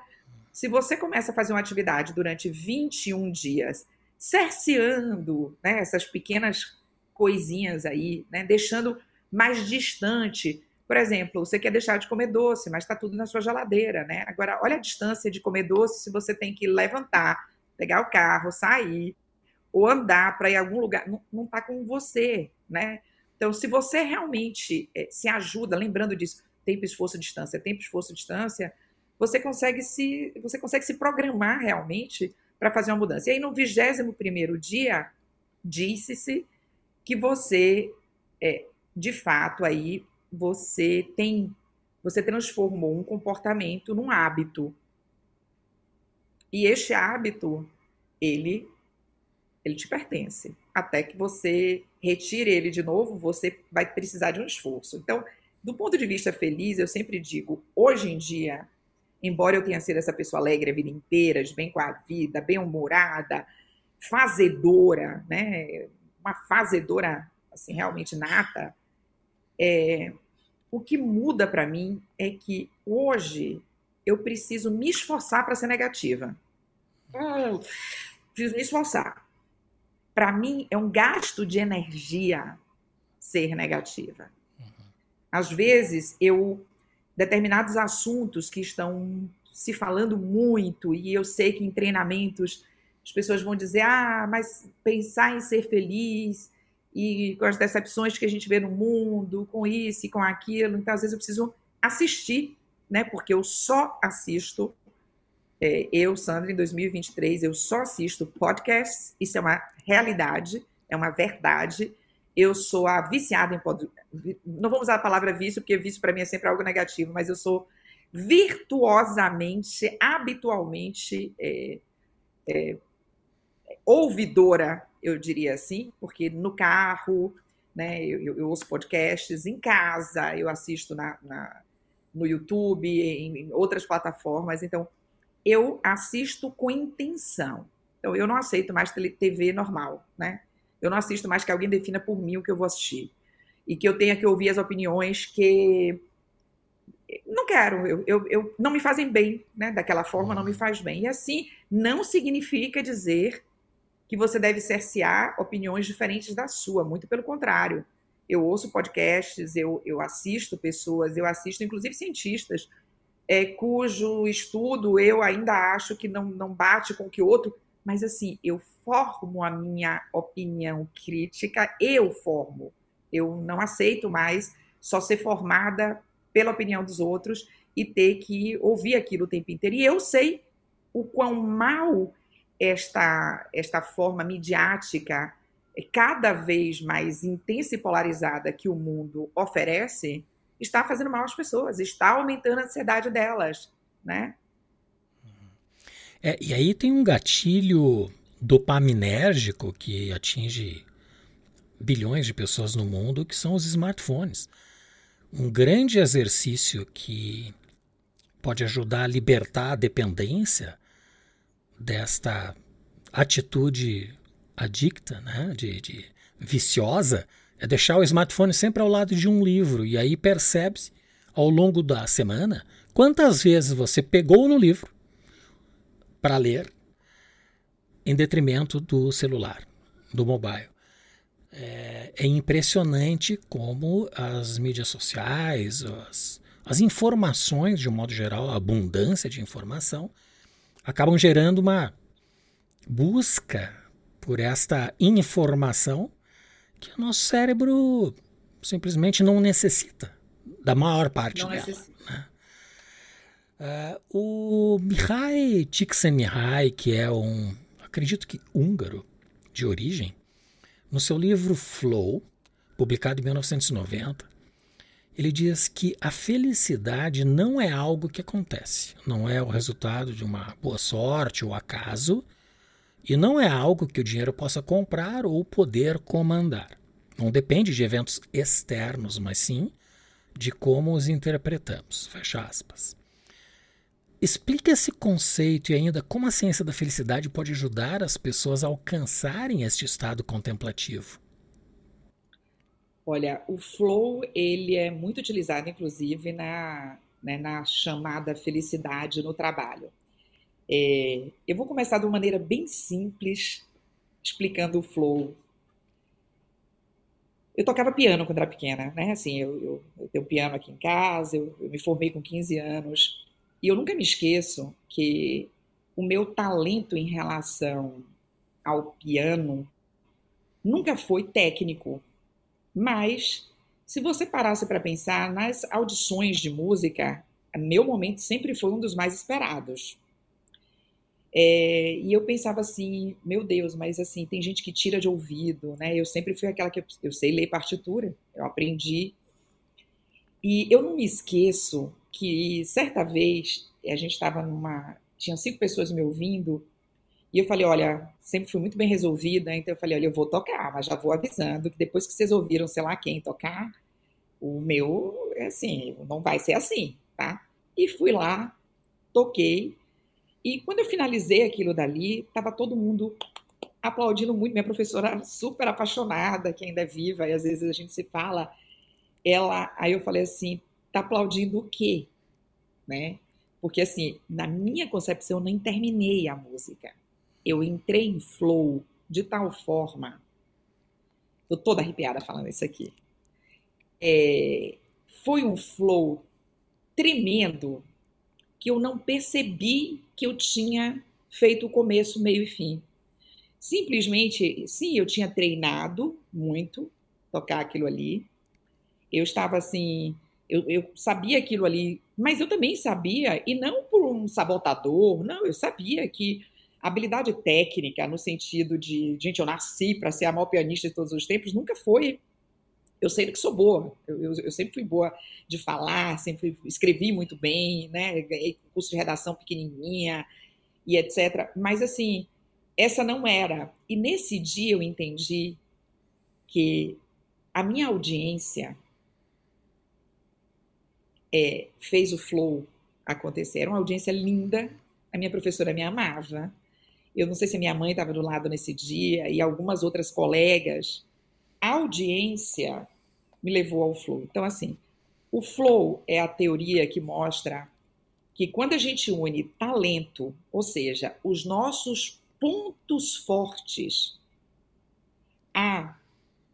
Speaker 2: se você começa a fazer uma atividade durante 21 dias, cerceando né, essas pequenas coisinhas aí, né, deixando mais distante. Por exemplo, você quer deixar de comer doce, mas está tudo na sua geladeira, né? Agora, olha a distância de comer doce se você tem que levantar, pegar o carro, sair, ou andar para ir a algum lugar, não está com você, né? Então, se você realmente é, se ajuda, lembrando disso, tempo, esforço, distância, tempo, esforço, distância, você consegue se, você consegue se programar realmente para fazer uma mudança. E aí, no 21 primeiro dia, disse-se que você, é, de fato, aí você tem, você transformou um comportamento num hábito. E este hábito, ele ele te pertence. Até que você retire ele de novo, você vai precisar de um esforço. Então, do ponto de vista feliz, eu sempre digo, hoje em dia, embora eu tenha sido essa pessoa alegre a vida inteira, bem com a vida, bem-humorada, fazedora, né? Uma fazedora, assim, realmente nata, é, o que muda para mim é que hoje eu preciso me esforçar para ser negativa. Hum, preciso me esforçar para mim, é um gasto de energia ser negativa. Uhum. Às vezes, eu. Determinados assuntos que estão se falando muito, e eu sei que em treinamentos as pessoas vão dizer: ah, mas pensar em ser feliz e com as decepções que a gente vê no mundo, com isso e com aquilo. Então, às vezes, eu preciso assistir, né? Porque eu só assisto é, eu, Sandra, em 2023, eu só assisto podcasts, isso é uma realidade, é uma verdade. Eu sou a viciada em podcast. Não vamos usar a palavra vício, porque vício para mim é sempre algo negativo, mas eu sou virtuosamente, habitualmente é, é, ouvidora, eu diria assim, porque no carro, né, eu, eu ouço podcasts, em casa, eu assisto na, na no YouTube, em, em outras plataformas, então eu assisto com intenção. Então, eu não aceito mais TV normal, né? Eu não assisto mais que alguém defina por mim o que eu vou assistir. E que eu tenha que ouvir as opiniões que. Não quero, eu, eu, eu não me fazem bem, né? Daquela forma não me faz bem. E assim, não significa dizer que você deve cercear opiniões diferentes da sua, muito pelo contrário. Eu ouço podcasts, eu, eu assisto pessoas, eu assisto inclusive cientistas, é, cujo estudo eu ainda acho que não, não bate com o que outro, mas assim, eu formo a minha opinião crítica, eu formo. Eu não aceito mais só ser formada pela opinião dos outros e ter que ouvir aquilo o tempo inteiro. E eu sei o quão mal esta, esta forma midiática, é cada vez mais intensa e polarizada que o mundo oferece, está fazendo mal às pessoas, está aumentando a ansiedade delas, né?
Speaker 1: É, e aí tem um gatilho dopaminérgico que atinge bilhões de pessoas no mundo, que são os smartphones. Um grande exercício que pode ajudar a libertar a dependência desta atitude adicta, né, de, de viciosa, é deixar o smartphone sempre ao lado de um livro e aí percebe-se ao longo da semana quantas vezes você pegou no livro para ler em detrimento do celular, do mobile. É, é impressionante como as mídias sociais, as, as informações, de um modo geral, a abundância de informação, acabam gerando uma busca por esta informação que o nosso cérebro simplesmente não necessita da maior parte não dela. Né? Uh, o Mihai Csikszentmihalyi, que é um, acredito que húngaro de origem, no seu livro Flow, publicado em 1990, ele diz que a felicidade não é algo que acontece, não é o resultado de uma boa sorte ou acaso, e não é algo que o dinheiro possa comprar ou poder comandar. Não depende de eventos externos, mas sim de como os interpretamos. Fecha aspas. Explique esse conceito e ainda como a ciência da felicidade pode ajudar as pessoas a alcançarem este estado contemplativo.
Speaker 2: Olha, o flow ele é muito utilizado, inclusive, na, né, na chamada felicidade no trabalho. É, eu vou começar de uma maneira bem simples, explicando o flow. Eu tocava piano quando era pequena, né? Assim, eu, eu, eu tenho piano aqui em casa, eu, eu me formei com 15 anos. E eu nunca me esqueço que o meu talento em relação ao piano nunca foi técnico, mas, se você parasse para pensar, nas audições de música, meu momento sempre foi um dos mais esperados. É, e eu pensava assim, meu Deus, mas assim, tem gente que tira de ouvido, né? Eu sempre fui aquela que eu, eu sei ler partitura, eu aprendi. E eu não me esqueço que certa vez a gente estava numa. Tinha cinco pessoas me ouvindo, e eu falei, olha, sempre fui muito bem resolvida, então eu falei, olha, eu vou tocar, mas já vou avisando que depois que vocês ouviram, sei lá quem tocar, o meu, é assim, não vai ser assim, tá? E fui lá, toquei, e quando eu finalizei aquilo dali, tava todo mundo aplaudindo muito, minha professora super apaixonada, que ainda é viva, e às vezes a gente se fala, ela, aí eu falei assim, tá aplaudindo o quê? Né? Porque assim, na minha concepção, eu nem terminei a música eu entrei em flow de tal forma. Estou toda arrepiada falando isso aqui. É, foi um flow tremendo que eu não percebi que eu tinha feito o começo, meio e fim. Simplesmente, sim, eu tinha treinado muito tocar aquilo ali. Eu estava assim, eu, eu, sabia aquilo ali, mas eu também sabia, e não por um sabotador, não, eu sabia que habilidade técnica, no sentido de, gente, eu nasci para ser a maior pianista de todos os tempos, nunca foi. Eu sei que sou boa, eu, eu, eu, sempre fui boa de falar, sempre escrevi muito bem, né? Ganhei curso de redação pequenininha e etc. Mas, assim, essa não era. E nesse dia eu entendi que a minha audiência é, fez o flow acontecer. Era uma audiência linda, a minha professora me amava, eu não sei se minha mãe estava do lado nesse dia e algumas outras colegas, a audiência me levou ao flow. Então, assim, o flow é a teoria que mostra que quando a gente une talento, ou seja, os nossos pontos fortes, a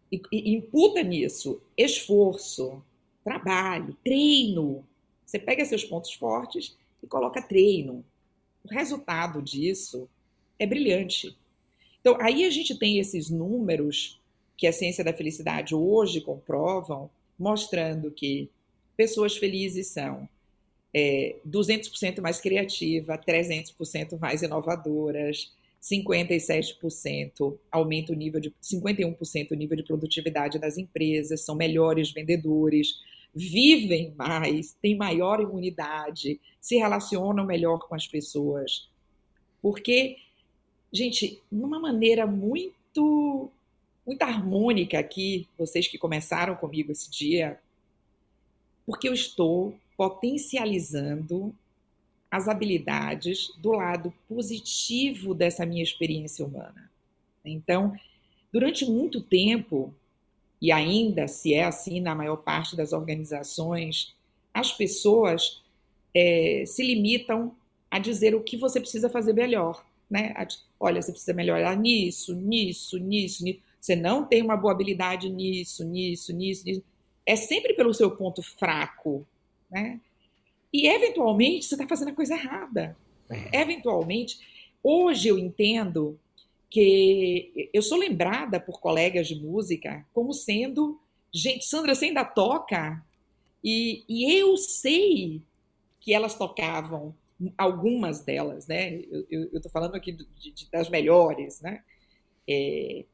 Speaker 2: e, e imputa nisso esforço, trabalho, treino. Você pega seus pontos fortes e coloca treino. O resultado disso é brilhante. Então, aí a gente tem esses números que a ciência da felicidade hoje comprovam, mostrando que pessoas felizes são é, 200% mais criativas, 300% mais inovadoras, 57% aumenta o nível de 51% o nível de produtividade das empresas, são melhores vendedores, vivem mais, têm maior imunidade, se relacionam melhor com as pessoas. Porque, gente, numa maneira muito muito harmônica aqui, vocês que começaram comigo esse dia, porque eu estou potencializando as habilidades do lado positivo dessa minha experiência humana. Então, durante muito tempo, e ainda se é assim na maior parte das organizações, as pessoas é, se limitam a dizer o que você precisa fazer melhor. Né? Olha, você precisa melhorar nisso, nisso, nisso, nisso. Você não tem uma boa habilidade nisso, nisso, nisso, nisso. É sempre pelo seu ponto fraco. Né? E, eventualmente, você está fazendo a coisa errada. É. Eventualmente, hoje eu entendo que eu sou lembrada por colegas de música como sendo, gente, Sandra, você ainda toca? E, e eu sei que elas tocavam, algumas delas, né? Eu estou falando aqui de, de, das melhores, né? É,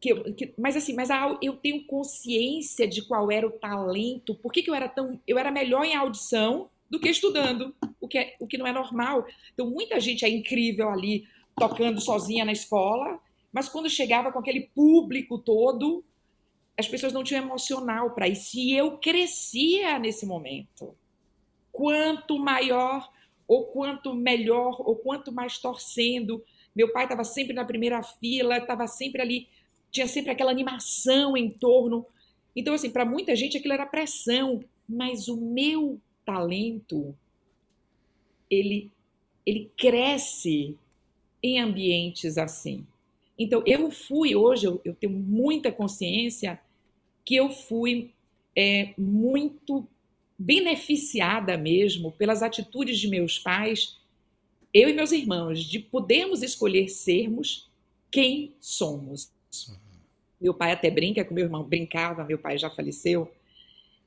Speaker 2: que, que, mas assim, mas a, eu tenho consciência de qual era o talento, por que, que eu era tão. Eu era melhor em audição do que estudando, o que, é, o que não é normal. Então, muita gente é incrível ali, tocando sozinha na escola, mas quando chegava com aquele público todo, as pessoas não tinham emocional para isso. E eu crescia nesse momento. Quanto maior, ou quanto melhor, ou quanto mais torcendo. Meu pai estava sempre na primeira fila, estava sempre ali, tinha sempre aquela animação em torno. Então, assim, para muita gente aquilo era pressão, mas o meu talento ele ele cresce em ambientes assim. Então eu fui hoje eu, eu tenho muita consciência que eu fui é, muito beneficiada mesmo pelas atitudes de meus pais, eu e meus irmãos, de podermos escolher sermos quem somos. Uhum. Meu pai até brinca com meu irmão, brincava, meu pai já faleceu,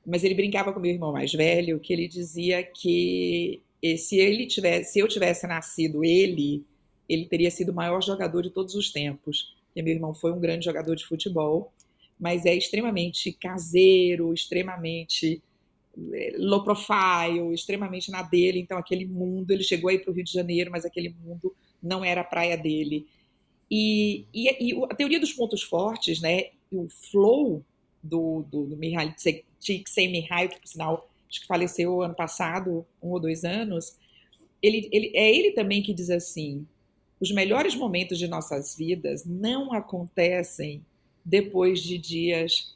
Speaker 2: mas ele brincava com meu irmão mais velho, que ele dizia que se ele tivesse, se eu tivesse nascido ele, ele teria sido o maior jogador de todos os tempos. Porque meu irmão foi um grande jogador de futebol, mas é extremamente caseiro, extremamente low profile, extremamente na dele. Então, aquele mundo, ele chegou aí para o Rio de Janeiro, mas aquele mundo não era a praia dele. E, e, e a teoria dos pontos fortes, né? O flow do, do, do Mihaly Csikszentmihalyi, que por sinal acho que faleceu ano passado, um ou dois anos, ele, ele, é ele também que diz assim: os melhores momentos de nossas vidas não acontecem depois de dias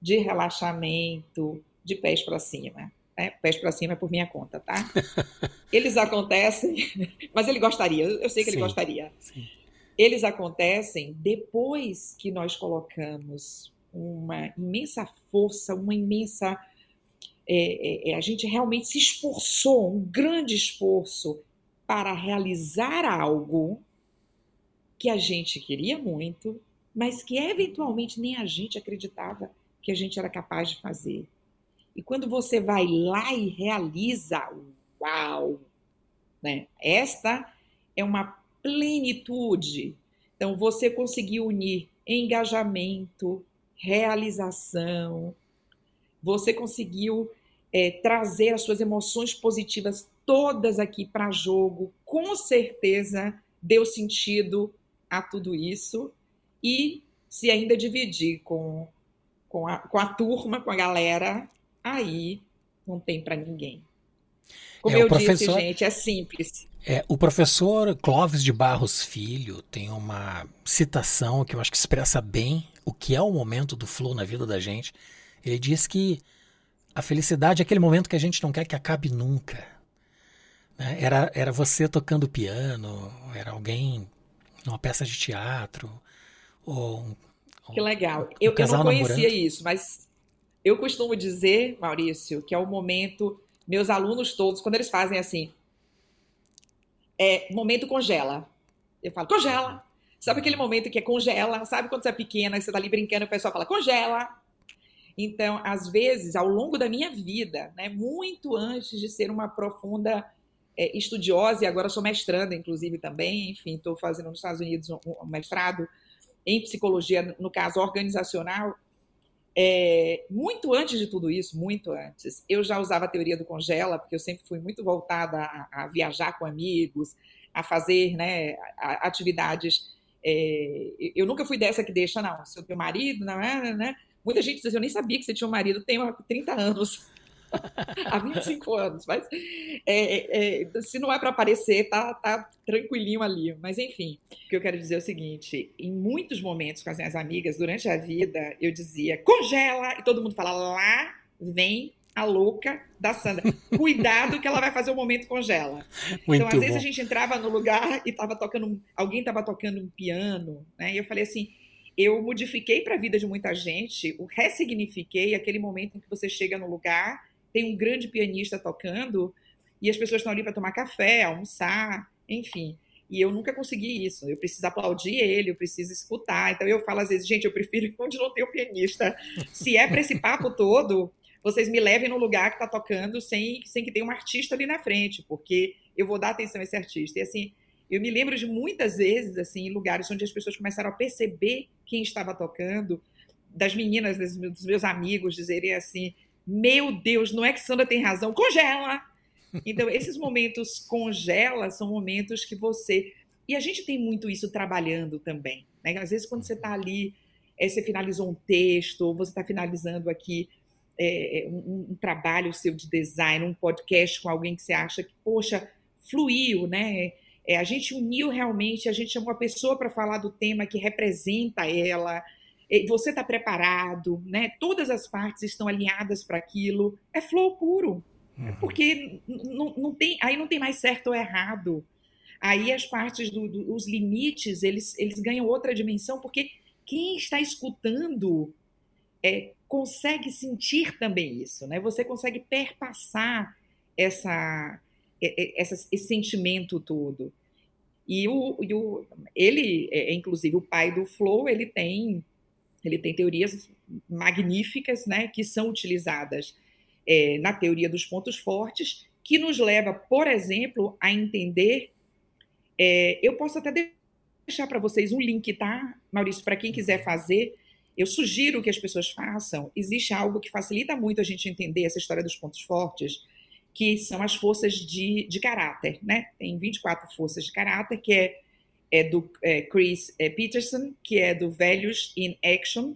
Speaker 2: de relaxamento, de pés para cima. Né? Pés para cima é por minha conta, tá? Eles acontecem, mas ele gostaria, eu sei que sim, ele gostaria. Sim. Eles acontecem depois que nós colocamos uma imensa força, uma imensa. É, é, é, a gente realmente se esforçou, um grande esforço para realizar algo que a gente queria muito, mas que eventualmente nem a gente acreditava que a gente era capaz de fazer. E quando você vai lá e realiza, uau! Né? Esta é uma plenitude. Então, você conseguiu unir engajamento, realização, você conseguiu é, trazer as suas emoções positivas todas aqui para jogo, com certeza deu sentido a tudo isso e se ainda dividir com, com, a, com a turma, com a galera, aí não tem para ninguém. Como é, eu professor, disse, gente, é simples.
Speaker 1: É, o professor Clóvis de Barros Filho tem uma citação que eu acho que expressa bem o que é o momento do flow na vida da gente. Ele diz que a felicidade é aquele momento que a gente não quer que acabe nunca. Né? Era, era você tocando piano, era alguém numa peça de teatro, ou um,
Speaker 2: Que legal. Um eu, eu não conhecia namorando. isso, mas eu costumo dizer, Maurício, que é o momento, meus alunos todos, quando eles fazem assim, é momento congela. Eu falo, congela. Sabe aquele momento que é congela? Sabe quando você é pequena, você tá ali brincando e o pessoal fala, congela. Então, às vezes, ao longo da minha vida, né, muito antes de ser uma profunda é, estudiosa, e agora sou mestranda, inclusive, também, enfim, estou fazendo nos Estados Unidos um, um mestrado em psicologia, no caso organizacional, é, muito antes de tudo isso, muito antes, eu já usava a teoria do congela, porque eu sempre fui muito voltada a, a viajar com amigos, a fazer né, atividades. É, eu nunca fui dessa que deixa, não, seu marido, não é, né? Muita gente diz, eu nem sabia que você tinha um marido, tem 30 anos. há 25 anos, mas é, é, se não é para aparecer, tá, tá tranquilinho ali. Mas enfim, o que eu quero dizer é o seguinte: em muitos momentos com as minhas amigas, durante a vida, eu dizia congela, e todo mundo fala lá vem a louca da Sandra. Cuidado que ela vai fazer o momento congela. Muito então, às bom. vezes a gente entrava no lugar e tava tocando, alguém estava tocando um piano, né? E eu falei assim, eu modifiquei para a vida de muita gente, o ressignifiquei aquele momento em que você chega no lugar tem um grande pianista tocando e as pessoas estão ali para tomar café, almoçar, enfim. E eu nunca consegui isso. Eu preciso aplaudir ele, eu preciso escutar. Então eu falo às vezes, gente, eu prefiro onde não tem o pianista. Se é para esse papo todo, vocês me levem no lugar que está tocando sem, sem que tenha um artista ali na frente, porque eu vou dar atenção a esse artista. E assim, eu me lembro de muitas vezes, assim, lugares onde as pessoas começaram a perceber quem estava tocando, das meninas, dos meus amigos dizerem assim: meu Deus, não é que Sandra tem razão, congela. Então, esses momentos congela são momentos que você. E a gente tem muito isso trabalhando também. Né? Às vezes, quando você está ali, é, você finalizou um texto, ou você está finalizando aqui é, um, um, trabalho seu de design, um podcast com alguém que você acha que, poxa, fluiu, né? É, a gente uniu realmente, a gente chamou a pessoa para falar do tema que representa ela, você está preparado, né? Todas as partes estão alinhadas para aquilo. É flow puro. Uhum. Porque não, não tem, aí não tem mais certo ou errado. Aí as partes dos do, limites, eles, eles ganham outra dimensão, porque quem está escutando é, consegue sentir também isso, né? Você consegue perpassar essa, essa, esse sentimento todo. E, o, e o, ele, é, inclusive o pai do Flow, ele tem ele tem teorias magníficas, né, que são utilizadas é, na teoria dos pontos fortes, que nos leva, por exemplo, a entender. É, eu posso até deixar para vocês um link, tá, Maurício, para quem quiser fazer. Eu sugiro que as pessoas façam. Existe algo que facilita muito a gente entender essa história dos pontos fortes, que são as forças de, de caráter, né? Tem 24 forças de caráter, que é é do é, Chris é, Peterson, que é do Values in Action,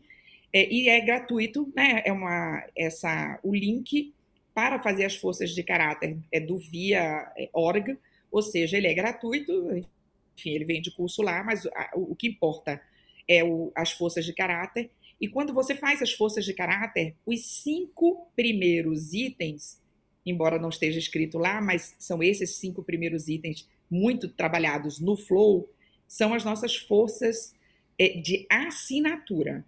Speaker 2: é, e é gratuito, né? É uma essa o link para fazer as forças de caráter é do via é, org, ou seja, ele é gratuito, enfim, ele vem de curso lá, mas a, o, o, que importa é o, as forças de caráter. E quando você faz as forças de caráter, os cinco primeiros itens, embora não esteja escrito lá, mas são esses cinco primeiros itens muito trabalhados no flow, são as nossas forças é, de assinatura.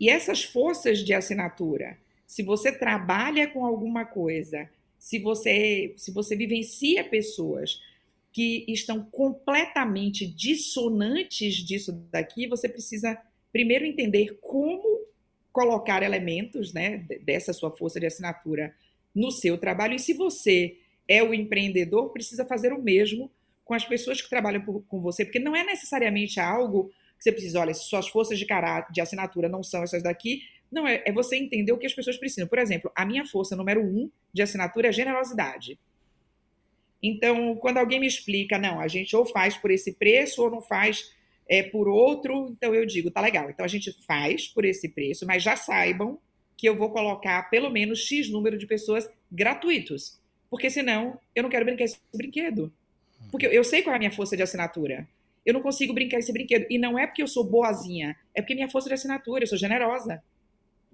Speaker 2: E essas forças de assinatura, se você trabalha com alguma coisa, se você, se você vivencia pessoas que estão completamente dissonantes disso daqui, você precisa primeiro entender como colocar elementos né, dessa sua força de assinatura no seu trabalho. E se você é o empreendedor, precisa fazer o mesmo com as pessoas que trabalham por, com você, porque não é necessariamente algo que você precisa, olha, se suas forças de caráter, de assinatura não são essas daqui, não, é, é você entender o que as pessoas precisam. Por exemplo, a minha força número um de assinatura é generosidade. Então, quando alguém me explica, não, a gente ou faz por esse preço ou não faz é, por outro, então eu digo, tá legal. Então a gente faz por esse preço, mas já saibam que eu vou colocar pelo menos X número de pessoas gratuitos. Porque senão eu não quero brincar esse brinquedo. Porque eu sei qual é a minha força de assinatura. Eu não consigo brincar esse brinquedo. E não é porque eu sou boazinha, é porque minha força de assinatura, eu sou generosa.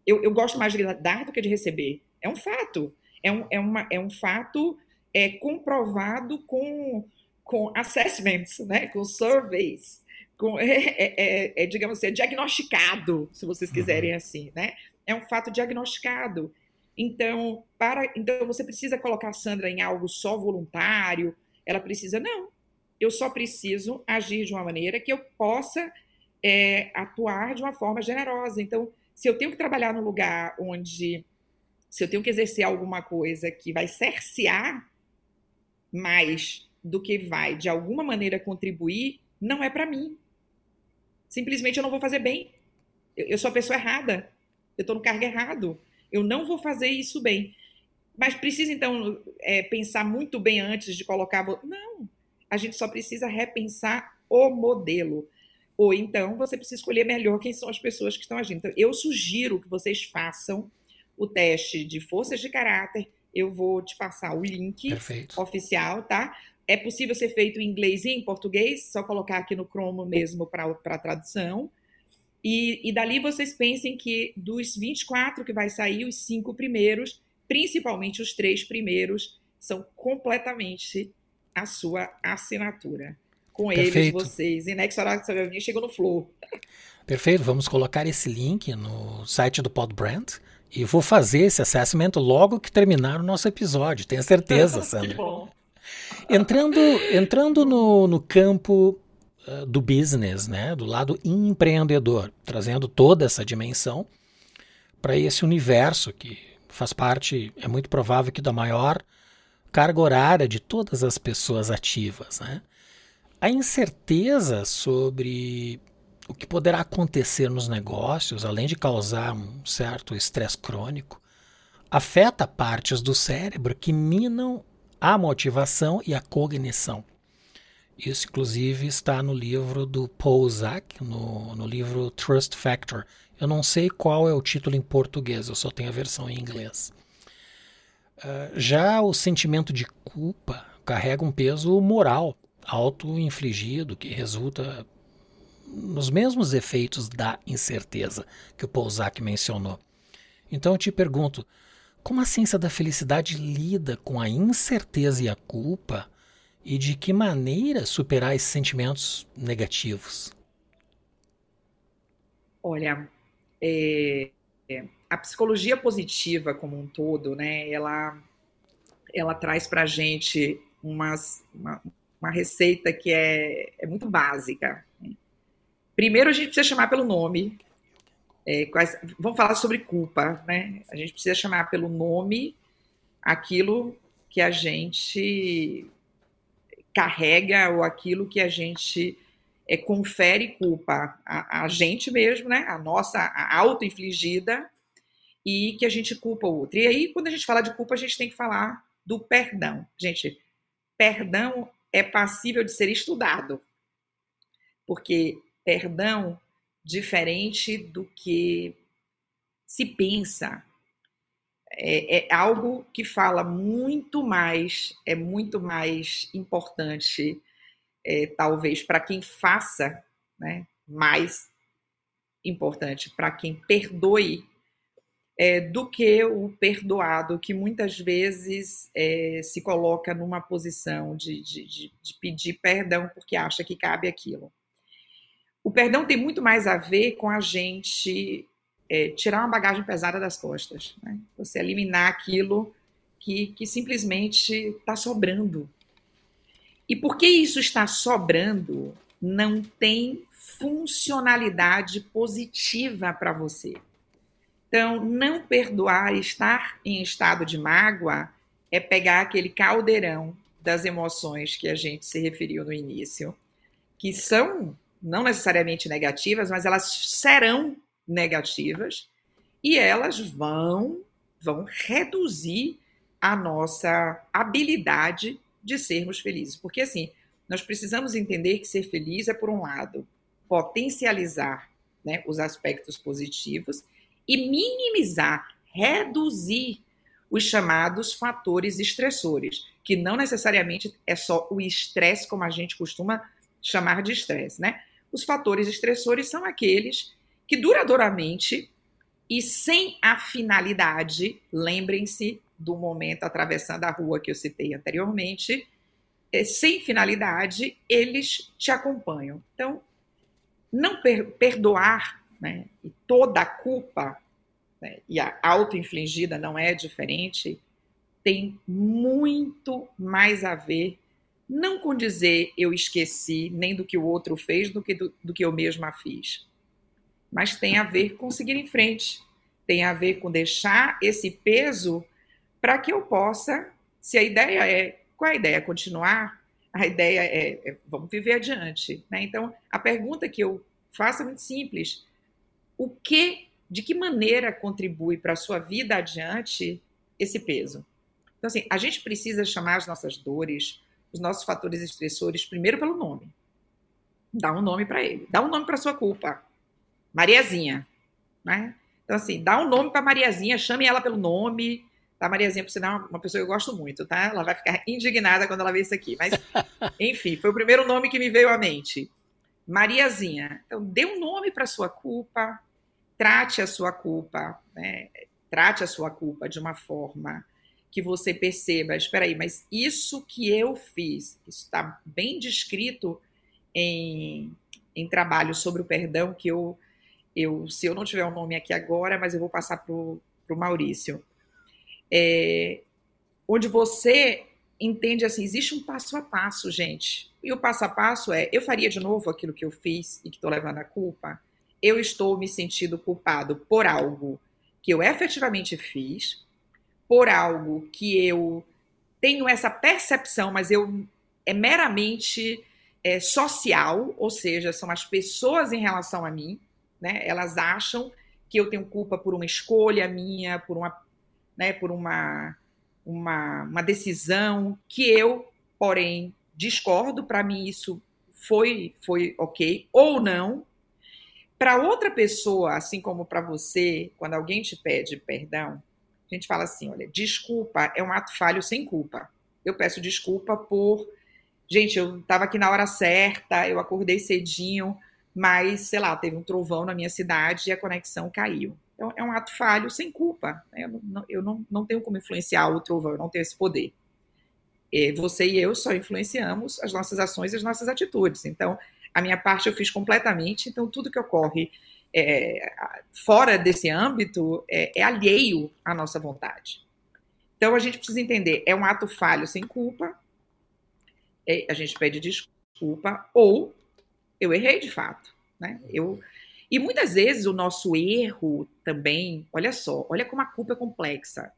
Speaker 2: Eu, eu gosto mais de dar do que de receber. É um fato. É um, é uma, é um fato é comprovado com, com assessments, né? com surveys, com, é, é, é, é digamos assim, é diagnosticado, se vocês quiserem uhum. assim, né? É um fato diagnosticado. Então, para, então você precisa colocar a Sandra em algo só voluntário, ela precisa, não, eu só preciso agir de uma maneira que eu possa é, atuar de uma forma generosa. Então, se eu tenho que trabalhar num lugar onde, se eu tenho que exercer alguma coisa que vai cercear mais do que vai, de alguma maneira, contribuir, não é para mim. Simplesmente eu não vou fazer bem. Eu, eu sou a pessoa errada. Eu estou no cargo errado. Eu não vou fazer isso bem. Mas precisa, então, é, pensar muito bem antes de colocar. Não. A gente só precisa repensar o modelo. Ou então você precisa escolher melhor quem são as pessoas que estão agindo. Então, eu sugiro que vocês façam o teste de forças de caráter. Eu vou te passar o link
Speaker 1: Perfeito.
Speaker 2: oficial, tá? É possível ser feito em inglês e em português, só colocar aqui no Chrome mesmo para a tradução. E, e dali vocês pensem que dos 24 que vai sair, os cinco primeiros, principalmente os três primeiros, são completamente a sua assinatura com Perfeito. eles, vocês. Inexoravelmente chegou no Flow.
Speaker 1: Perfeito, vamos colocar esse link no site do Podbrand e vou fazer esse assessment logo que terminar o nosso episódio, tenho certeza, Sandra. entrando entrando no, no campo uh, do business, né, do lado empreendedor, trazendo toda essa dimensão para esse universo que faz parte, é muito provável que da maior carga horária de todas as pessoas ativas, né? A incerteza sobre o que poderá acontecer nos negócios, além de causar um certo estresse crônico, afeta partes do cérebro que minam a motivação e a cognição. Isso, inclusive, está no livro do Paul Zak, no, no livro Trust Factor. Eu não sei qual é o título em português, eu só tenho a versão em inglês. Uh, já o sentimento de culpa carrega um peso moral auto-infligido que resulta nos mesmos efeitos da incerteza que o Pouzak mencionou. Então eu te pergunto, como a ciência da felicidade lida com a incerteza e a culpa e de que maneira superar esses sentimentos negativos?
Speaker 2: Olha, é, é, a psicologia positiva como um todo, né, ela, ela traz para a gente umas, uma, uma receita que é, é muito básica. Primeiro, a gente precisa chamar pelo nome. É, quais, vamos falar sobre culpa, né? A gente precisa chamar pelo nome aquilo que a gente carrega ou aquilo que a gente é, confere culpa a, a, gente mesmo, né? A nossa auto-infligida e que a gente culpa o outro. E aí, quando a gente fala de culpa, a gente tem que falar do perdão. Gente, perdão é passível de ser estudado. Porque perdão, diferente do que se pensa, é, é, algo que fala muito mais, é muito mais importante, é, talvez, para quem faça, né, mais importante para quem perdoe é, do que o perdoado, que muitas vezes é, se coloca numa posição de, de, de, pedir perdão porque acha que cabe aquilo. O perdão tem muito mais a ver com a gente é, tirar uma bagagem pesada das costas, né? você eliminar aquilo que, que simplesmente está sobrando. E porque isso está sobrando, não tem funcionalidade positiva para você. Então, não perdoar, estar em estado de mágoa, é pegar aquele caldeirão das emoções que a gente se referiu no início, que são não necessariamente negativas, mas elas serão negativas e elas vão vão reduzir a nossa habilidade de sermos felizes. Porque assim, nós precisamos entender que ser feliz é por um lado potencializar né, os aspectos positivos e minimizar, reduzir os chamados fatores estressores, que não necessariamente é só o estresse, como a gente costuma chamar de estresse, né? Os fatores estressores são aqueles que duradouramente e sem a finalidade, lembrem-se do momento atravessando a rua que eu citei anteriormente, é, sem finalidade, eles te acompanham. Então, não per perdoar, né, e toda a culpa, né, e a auto-infligida não é diferente, tem muito mais a ver, não com dizer eu esqueci nem do que o outro fez, do que do, do que eu mesma fiz. Mas tem a ver com seguir em frente, tem a ver com deixar esse peso para que eu possa, se a ideia é, qual é a ideia? Continuar? A ideia é, é vamos viver adiante. Né? Então, a pergunta que eu faço é muito simples. O que, de que maneira contribui para a sua vida adiante esse peso? Então, assim, a gente precisa chamar as nossas dores, os nossos fatores estressores, primeiro pelo nome. Dá um nome para ele. Dá um nome para sua culpa. Mariazinha. Né? Então, assim, dá um nome para Mariazinha, chame ela pelo nome. Tá, Mariazinha, por sinal, uma pessoa que eu gosto muito, tá? Ela vai ficar indignada quando ela ver isso aqui. Mas, enfim, foi o primeiro nome que me veio à mente. Mariazinha. Então, dê um nome para sua culpa, trate a sua culpa, né? Trate a sua culpa de uma forma que você perceba, espera aí, mas isso que eu fiz, está bem descrito em, em trabalho sobre o perdão que eu, eu, se eu não tiver o um nome aqui agora, mas eu vou passar para o Maurício, é, onde você entende assim, existe um passo a passo, gente, e o passo a passo é, eu faria de novo aquilo que eu fiz e que estou levando a culpa? Eu estou me sentindo culpado por algo que eu efetivamente fiz, por algo que eu tenho essa percepção, mas eu é meramente é, social, ou seja, são as pessoas em relação a mim, né? Elas acham que eu tenho culpa por uma escolha minha, por uma, né, por uma, uma, uma decisão que eu, porém, discordo. Para mim isso foi foi ok ou não. Para outra pessoa, assim como para você, quando alguém te pede perdão, a gente fala assim: olha, desculpa é um ato falho sem culpa. Eu peço desculpa por. Gente, eu estava aqui na hora certa, eu acordei cedinho, mas, sei lá, teve um trovão na minha cidade e a conexão caiu. Então, é um ato falho sem culpa. Né? Eu, não, eu não, não tenho como influenciar o trovão, eu não tenho esse poder. E você e eu só influenciamos as nossas ações e as nossas atitudes. Então, a minha parte eu fiz completamente, então tudo que ocorre é, fora desse âmbito é, é alheio à nossa vontade. Então a gente precisa entender, é um ato falho sem culpa, é, a gente pede desculpa, ou eu errei de fato. Né? Eu, e muitas vezes o nosso erro também, olha só, olha como a culpa é complexa.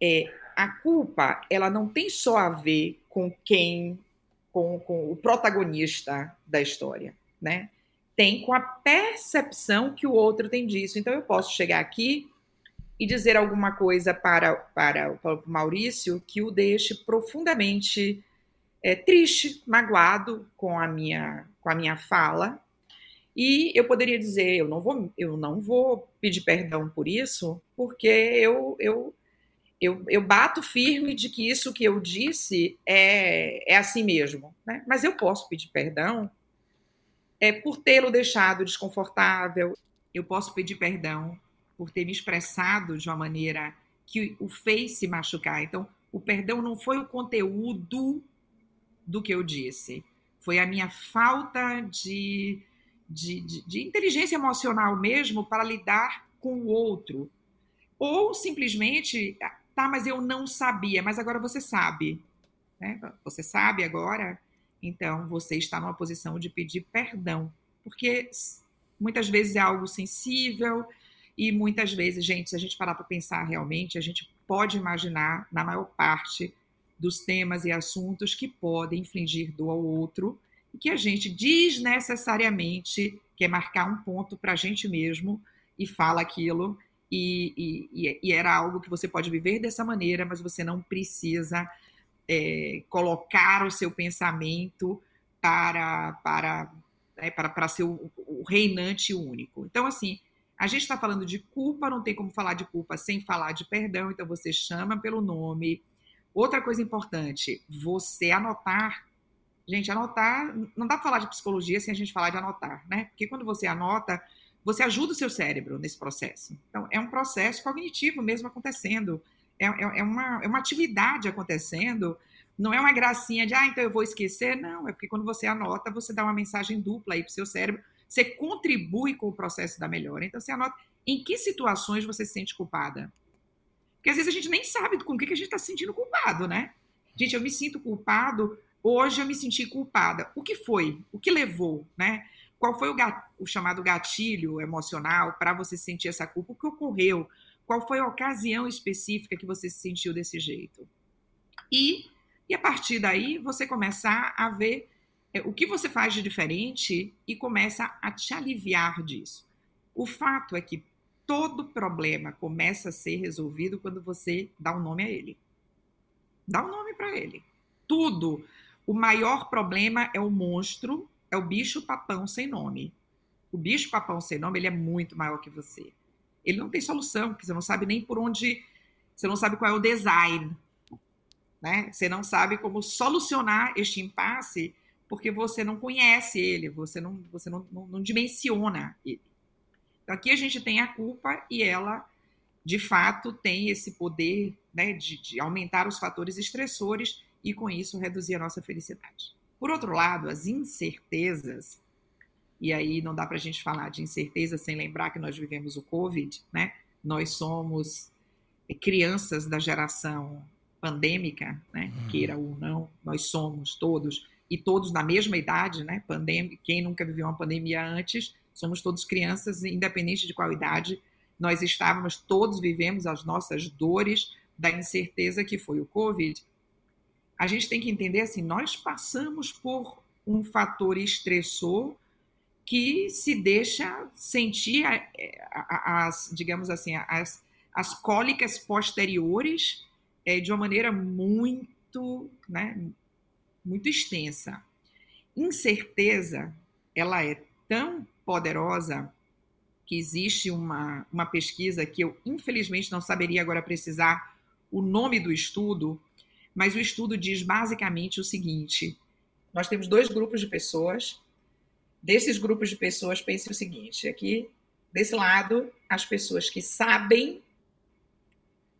Speaker 2: É, a culpa, ela não tem só a ver com quem, com, com o protagonista da história, né? tem com a percepção que o outro tem disso. Então, eu posso chegar aqui e dizer alguma coisa para, para, para o Maurício que o deixe profundamente é, triste, magoado com a minha, com a minha fala. E eu poderia dizer, eu não vou, eu não vou pedir perdão por isso, porque eu, eu, eu, eu bato firme de que isso que eu disse é, é assim mesmo. Né? Mas eu posso pedir perdão é, por tê-lo deixado desconfortável. Eu posso pedir perdão por ter me expressado de uma maneira que o fez se machucar. Então, o perdão não foi o conteúdo do que eu disse, foi a minha falta de, de, de, de inteligência emocional mesmo para lidar com o outro. Ou simplesmente, tá, mas eu não sabia, mas agora você sabe. Né? Você sabe agora então você está numa posição de pedir perdão, porque muitas vezes é algo sensível e muitas vezes, gente, se a gente parar para pensar realmente, a gente pode imaginar, na maior parte dos temas e assuntos que podem infligir dor ao outro e que a gente desnecessariamente quer marcar um ponto para a gente mesmo e fala aquilo e, e, e, era algo que você pode viver dessa maneira, mas você não precisa é, colocar o seu pensamento para, para, né, para, para ser o, o reinante único. Então, assim, a gente está falando de culpa, não tem como falar de culpa sem falar de perdão, então você chama pelo nome. Outra coisa importante, você anotar. Gente, anotar, não dá para falar de psicologia sem a gente falar de anotar, né? Porque quando você anota, você ajuda o seu cérebro nesse processo. Então, é um processo cognitivo mesmo acontecendo é, é, é, uma, é uma atividade acontecendo, não é uma gracinha de, ah, então eu vou esquecer. Não, é porque quando você anota, você dá uma mensagem dupla aí para o seu cérebro, você contribui com o processo da melhora. Então você anota em que situações você se sente culpada. Porque às vezes a gente nem sabe com o que a gente está se sentindo culpado, né? Gente, eu me sinto culpado, hoje eu me senti culpada. O que foi? O que levou, né? Qual foi o, o chamado gatilho emocional para você sentir essa culpa? O que ocorreu? Qual foi a ocasião específica que você se sentiu desse jeito? E, e a partir daí, você começar a ver é, o que você faz de diferente e começa a te aliviar disso. O fato é que todo problema começa a ser resolvido quando você dá um nome a ele. Dá um nome para ele. Tudo. O maior problema é o monstro é o bicho papão sem nome. O bicho papão sem nome, ele é muito maior que você. Ele não tem solução, porque você não sabe nem por onde, você não sabe qual é o design, né? Você não sabe como solucionar este impasse porque você não conhece ele, você não, você não, não, não dimensiona ele. Então aqui a gente tem a culpa e ela, de fato, tem esse poder né, de, de aumentar os fatores estressores e com isso reduzir a nossa felicidade. Por outro lado, as incertezas, e aí não dá para a gente falar de incerteza sem lembrar que nós vivemos o Covid, né? Nós somos crianças da geração pandêmica, né? Uhum. Queira ou não, nós somos todos, e todos na mesma idade, né? Pandêmica, quem nunca viveu uma pandemia antes, somos todos crianças, independente de qual idade nós estávamos, todos vivemos as nossas dores da incerteza que foi o Covid a gente tem que entender assim, nós passamos por um fator estressor que se deixa sentir as, digamos assim, as, as cólicas posteriores é, de uma maneira muito, né, muito extensa. Incerteza, ela é tão poderosa que existe uma, uma pesquisa que eu, infelizmente, não saberia agora precisar o nome do estudo, mas o estudo diz basicamente o seguinte: nós temos dois grupos de pessoas. Desses grupos de pessoas, pense o seguinte: aqui, desse lado, as pessoas que sabem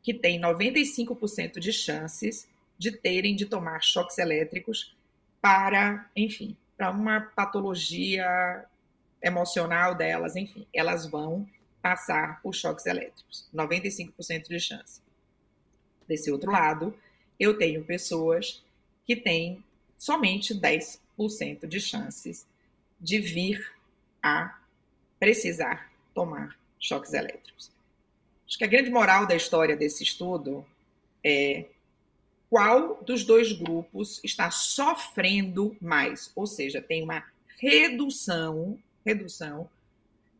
Speaker 2: que têm 95% de chances de terem de tomar choques elétricos para, enfim, para uma patologia emocional delas, enfim, elas vão passar por choques elétricos. 95% de chance. Desse outro lado, eu tenho pessoas que têm somente 10% de chances de vir a precisar tomar choques elétricos. Acho que a grande moral da história desse estudo é qual dos dois grupos está sofrendo mais, ou seja, tem uma redução, redução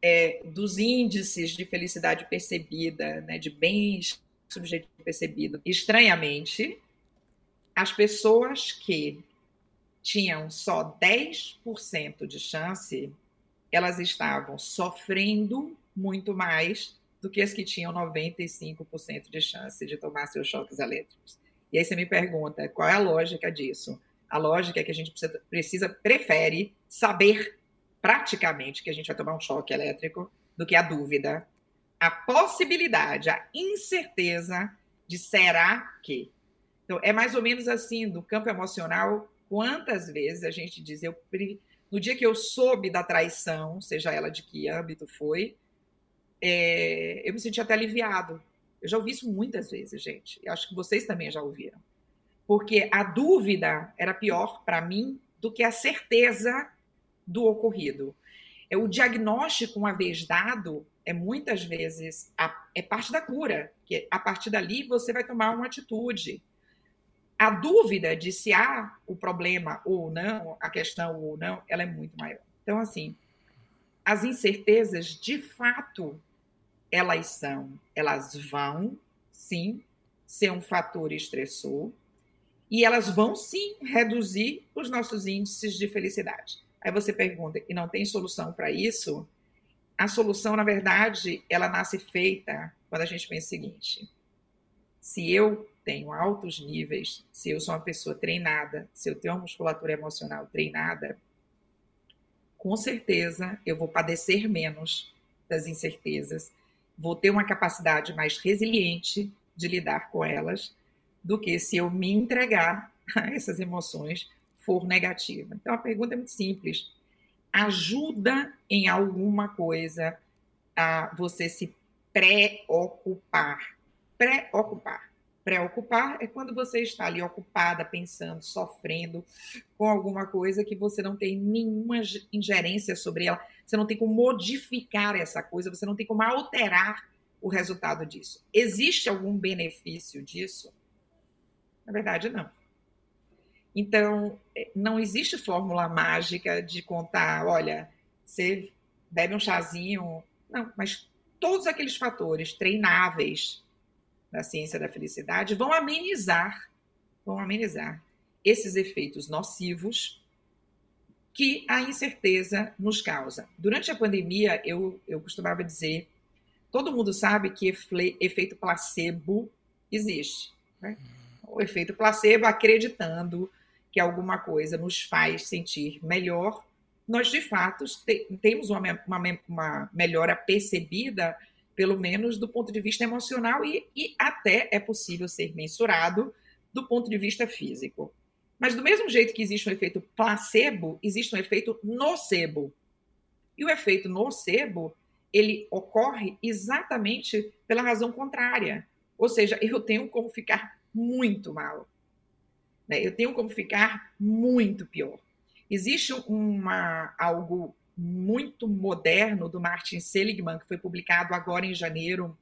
Speaker 2: é, dos índices de felicidade percebida, né, de bens subjetivo percebido estranhamente, as pessoas que tinham só 10% de chance, elas estavam sofrendo muito mais do que as que tinham 95% de chance de tomar seus choques elétricos. E aí você me pergunta, qual é a lógica disso? A lógica é que a gente precisa, precisa prefere saber praticamente que a gente vai tomar um choque elétrico do que a dúvida a possibilidade, a incerteza de será que. Então, é mais ou menos assim, do campo emocional, quantas vezes a gente diz, eu, no dia que eu soube da traição, seja ela de que âmbito foi, é, eu me senti até aliviado. Eu já ouvi isso muitas vezes, gente. Eu acho que vocês também já ouviram. Porque a dúvida era pior para mim do que a certeza do ocorrido. É o diagnóstico, uma vez dado, é muitas vezes a, é parte da cura, que a partir dali você vai tomar uma atitude. A dúvida de se há o problema ou não, a questão ou não, ela é muito maior. Então, assim, as incertezas, de fato, elas são, elas vão, sim, ser um fator estressor e elas vão, sim, reduzir os nossos índices de felicidade. Aí você pergunta, e não tem solução para isso? A solução, na verdade, ela nasce feita quando a gente pensa o seguinte: se eu tenho altos níveis, se eu sou uma pessoa treinada, se eu tenho uma musculatura emocional treinada, com certeza eu vou padecer menos das incertezas, vou ter uma capacidade mais resiliente de lidar com elas do que se eu me entregar a essas emoções for negativa. Então a pergunta é muito simples. Ajuda em alguma coisa a você se preocupar? Preocupar. Preocupar é quando você está ali ocupada, pensando, sofrendo com alguma coisa que você não tem nenhuma ingerência sobre ela, você não tem como modificar essa coisa, você não tem como alterar o resultado disso. Existe algum benefício disso? Na verdade, não. Então, é, não existe fórmula mágica de contar, olha, você bebe um chazinho. Não, mas todos aqueles fatores treináveis da ciência da felicidade vão amenizar, vão amenizar esses efeitos nocivos que a incerteza nos causa. Durante a pandemia, eu, eu costumava dizer, todo mundo sabe que efeito placebo existe. Né? O efeito placebo acreditando que alguma coisa nos faz sentir melhor, nós de fato te, temos uma, uma, uma, melhora percebida, pelo menos do ponto de vista emocional, e, e até é possível ser mensurado do ponto de vista físico. Mas do mesmo jeito que existe um efeito placebo, existe um efeito nocebo. E o efeito nocebo, ele ocorre exatamente pela razão contrária. Ou seja, eu tenho como ficar muito mal. Né? Eu tenho como ficar muito pior. Existe uma, algo muito moderno do Martin Seligman, que foi publicado agora em janeiro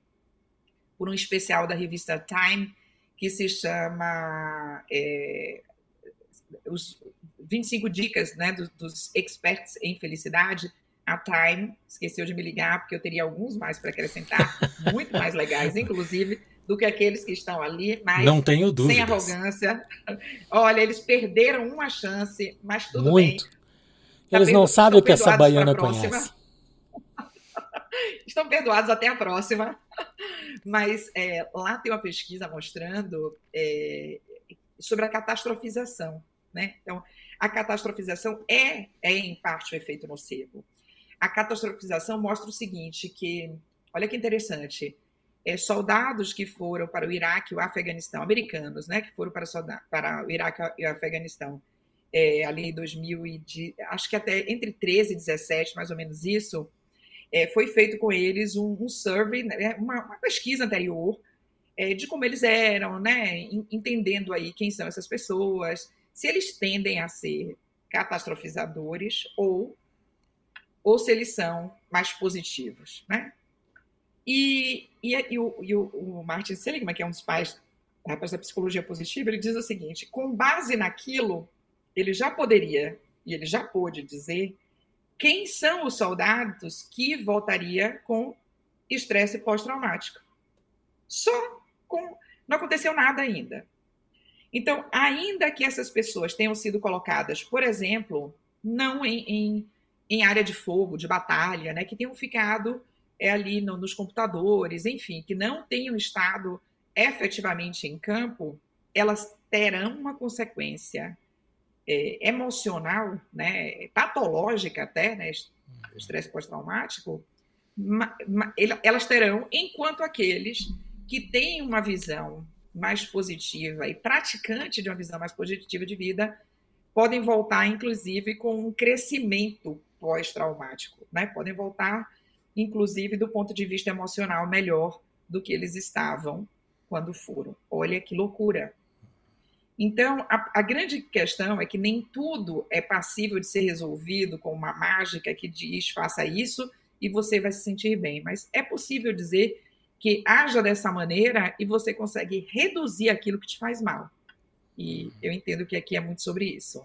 Speaker 2: por um especial da revista Time, que se chama é, os 25 dicas né, dos, dos experts em felicidade. A Time esqueceu de me ligar, porque eu teria alguns mais para acrescentar, muito mais legais, inclusive do que aqueles que estão ali, mas
Speaker 1: não tenho dúvidas.
Speaker 2: sem arrogância. Olha, eles perderam uma chance, mas tudo
Speaker 1: Muito.
Speaker 2: bem.
Speaker 1: Tá eles não sabem o que essa baiana conhece.
Speaker 2: Estão perdoados até a próxima. Mas é, lá tem uma pesquisa mostrando é, sobre a catastrofização. Né? Então, a catastrofização é, é, em parte, o efeito nocebo. A catastrofização mostra o seguinte, que, olha que interessante, é, soldados que foram para o Iraque e o Afeganistão, americanos, né, que foram para, para o Iraque e o Afeganistão é, ali em 2000 e de, acho que até entre 13 e 17, mais ou menos isso, é, foi feito com eles um, um survey, né, uma, uma, pesquisa anterior é, de como eles eram, né, entendendo aí quem são essas pessoas, se eles tendem a ser catastrofizadores ou ou se eles são mais positivos, né? E, e, e, o, e o, o, Martin Seligman, que é um dos pais da psicologia positiva, ele diz o seguinte: com base naquilo, ele já poderia, e ele já pôde dizer, quem são os soldados que voltaria com estresse pós-traumático. Só com. Não aconteceu nada ainda. Então, ainda que essas pessoas tenham sido colocadas, por exemplo, não em, em, em área de fogo, de batalha, né, que tenham ficado é ali no, nos computadores, enfim, que não tenham estado efetivamente em campo, elas terão uma consequência é, emocional, né, patológica até, né, estresse pós-traumático, elas terão, enquanto aqueles que têm uma visão mais positiva e praticante de uma visão mais positiva de vida podem voltar, inclusive, com um crescimento pós-traumático, né? Podem voltar inclusive do ponto de vista emocional, melhor do que eles estavam quando foram. Olha que loucura. Então, a, a, grande questão é que nem tudo é passível de ser resolvido com uma mágica que diz faça isso e você vai se sentir bem. Mas é possível dizer que haja dessa maneira e você consegue reduzir aquilo que te faz mal. E eu entendo que aqui é muito sobre isso.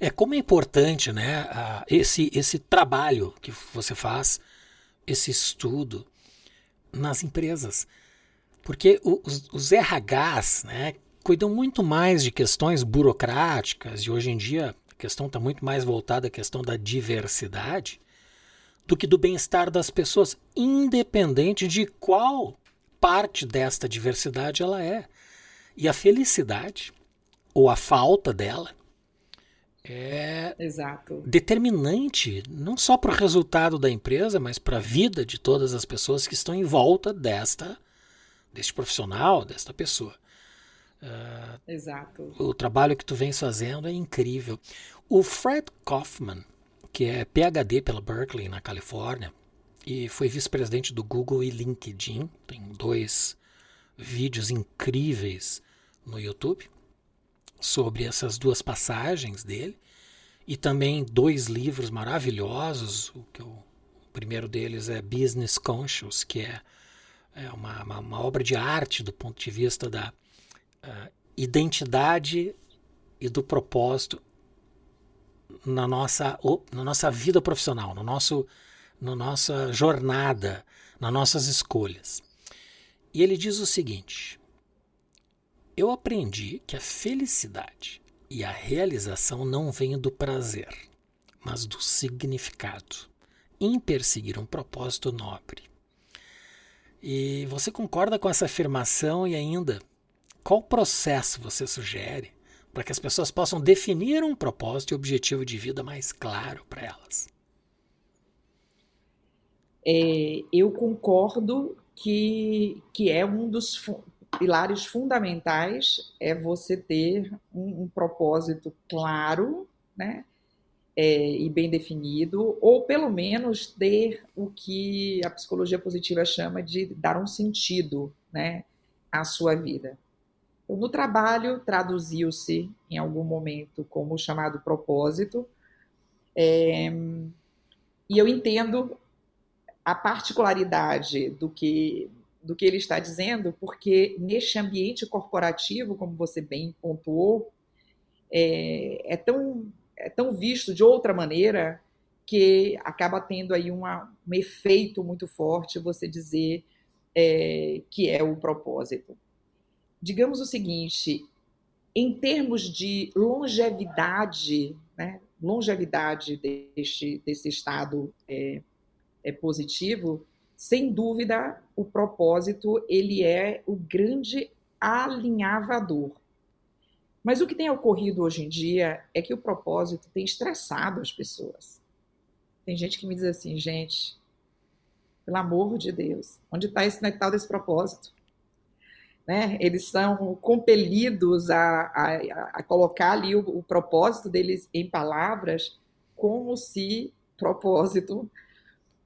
Speaker 1: É como é importante, né, esse esse trabalho que você faz esse estudo nas empresas. Porque os, os RHs né, cuidam muito mais de questões burocráticas, e hoje em dia a questão está muito mais voltada à questão da diversidade, do que do bem-estar das pessoas, independente de qual parte desta diversidade ela é. E a felicidade, ou a falta dela, é
Speaker 2: Exato.
Speaker 1: determinante não só para o resultado da empresa, mas para a vida de todas as pessoas que estão em volta desta deste profissional, desta pessoa.
Speaker 2: Uh, Exato.
Speaker 1: O trabalho que tu vens fazendo é incrível. O Fred Kaufman, que é PhD pela Berkeley, na Califórnia, e foi vice-presidente do Google e LinkedIn, tem dois vídeos incríveis no YouTube sobre essas duas passagens dele, e também dois livros maravilhosos. O, que eu, o primeiro deles é Business Conscious, que é, é uma, uma, uma obra de arte do ponto de vista da uh, identidade e do propósito na nossa, na nossa vida profissional, no nosso, na nossa jornada, nas nossas escolhas. E ele diz o seguinte: Eu aprendi que a felicidade e a realização não vêm do prazer, mas do significado, em perseguir um propósito nobre. E você concorda com essa afirmação e ainda qual processo você sugere para que as pessoas possam definir um propósito e objetivo de vida mais claro para elas?
Speaker 2: É, eu concordo que, que é um dos pilares fundamentais é você ter um, um propósito claro, né? É, e bem definido, ou pelo menos ter o que a psicologia positiva chama de dar um sentido né, à sua vida. No trabalho, traduziu-se em algum momento como chamado propósito, é, e eu entendo a particularidade do que, do que ele está dizendo, porque neste ambiente corporativo, como você bem pontuou, é, é tão, é tão visto de outra maneira que acaba tendo aí uma, um efeito muito forte você dizer é, que é o propósito. Digamos o seguinte, em termos de longevidade, né, longevidade deste, desse estado é, é positivo, sem dúvida, o propósito ele é o grande alinhavador. Mas o que tem ocorrido hoje em dia é que o propósito tem estressado as pessoas. Tem gente que me diz assim, gente, pelo amor de Deus, onde está esse tal desse propósito? né? Eles são compelidos a, a, a colocar ali o, o, propósito deles em palavras, como se propósito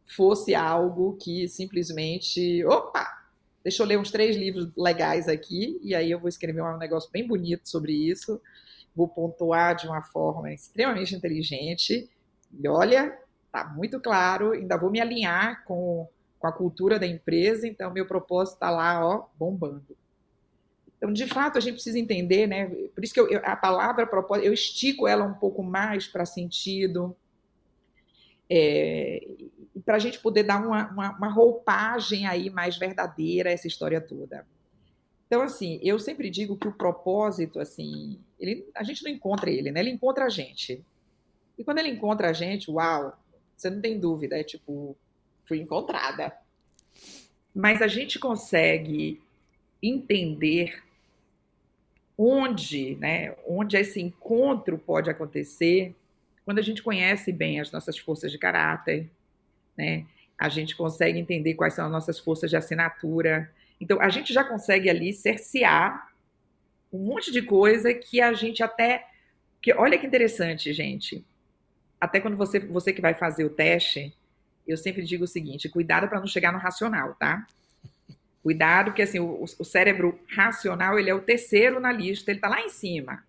Speaker 2: fosse algo que simplesmente, opa, deixa eu ler uns três livros legais aqui e aí eu vou escrever um negócio bem bonito sobre isso, vou pontuar de uma forma extremamente inteligente e olha, tá muito claro, ainda vou me alinhar com, com a cultura da empresa, então meu propósito está lá, ó, bombando. Então, de fato, a gente precisa entender, né? Por isso que eu, a palavra propósito, eu estico ela um pouco mais para sentido, é, para a gente poder dar uma, uma, uma, roupagem aí mais verdadeira a essa história toda. Então, assim, eu sempre digo que o propósito, assim, ele, a gente não encontra ele, né? Ele encontra a gente. E quando ele encontra a gente, uau, você não tem dúvida, é tipo, fui encontrada. Mas a gente consegue entender onde, né, onde esse encontro pode acontecer, quando a gente conhece bem as nossas forças de caráter, né, a gente consegue entender quais são as nossas forças de assinatura. Então, a gente já consegue ali cercear um monte de coisa que a gente até. Que, olha que interessante, gente. Até quando você, você que vai fazer o teste, eu sempre digo o seguinte: cuidado para não chegar no racional, tá? Cuidado, que assim, o, o cérebro racional ele é o terceiro na lista, ele está lá em cima.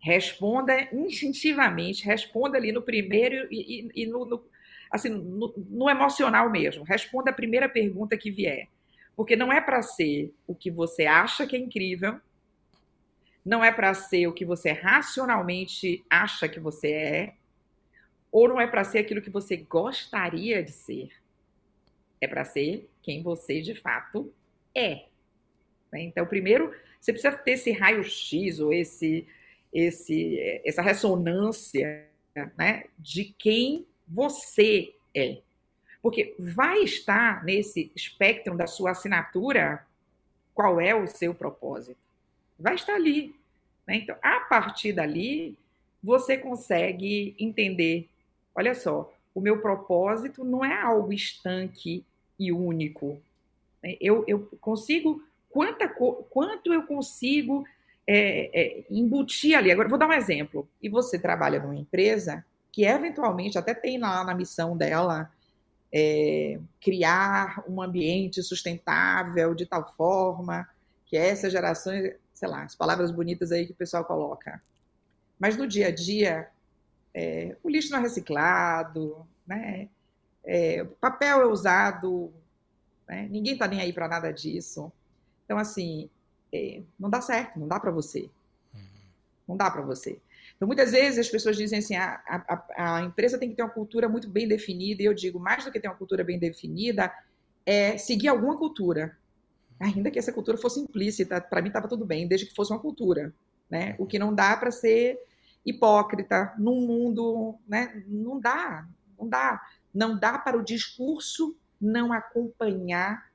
Speaker 2: Responda instintivamente, responda ali no primeiro e, e, e no, no, assim, no, no emocional mesmo. Responda a primeira pergunta que vier. Porque não é para ser o que você acha que é incrível, não é para ser o que você racionalmente acha que você é, ou não é para ser aquilo que você gostaria de ser. É para ser quem você de fato é. Né? Então, primeiro, você precisa ter esse raio-x ou esse, esse, essa ressonância né, de quem você é. Porque vai estar nesse espectro da sua assinatura qual é o seu propósito. Vai estar ali. Né? Então, a partir dali, você consegue entender: olha só, o meu propósito não é algo estanque e único. Eu, eu consigo, quanta, quanto eu consigo é, é, embutir ali. Agora, vou dar um exemplo. E você trabalha numa empresa que eventualmente até tem lá na missão dela é, criar um ambiente sustentável de tal forma que essa geração, sei lá, as palavras bonitas aí que o pessoal coloca. Mas no dia a dia, é, o lixo não é reciclado, né? É, o papel é usado, né? ninguém está nem aí para nada disso. Então, assim, é, não dá certo, não dá para você. Uhum. Não dá para você. Então, muitas vezes as pessoas dizem assim: a, a, a, empresa tem que ter uma cultura muito bem definida, e eu digo: mais do que ter uma cultura bem definida, é seguir alguma cultura. Ainda que essa cultura fosse implícita, para mim estava tudo bem, desde que fosse uma cultura. Né? O que não dá para ser hipócrita num mundo. Né? Não dá, não dá. Não dá para o discurso não acompanhar,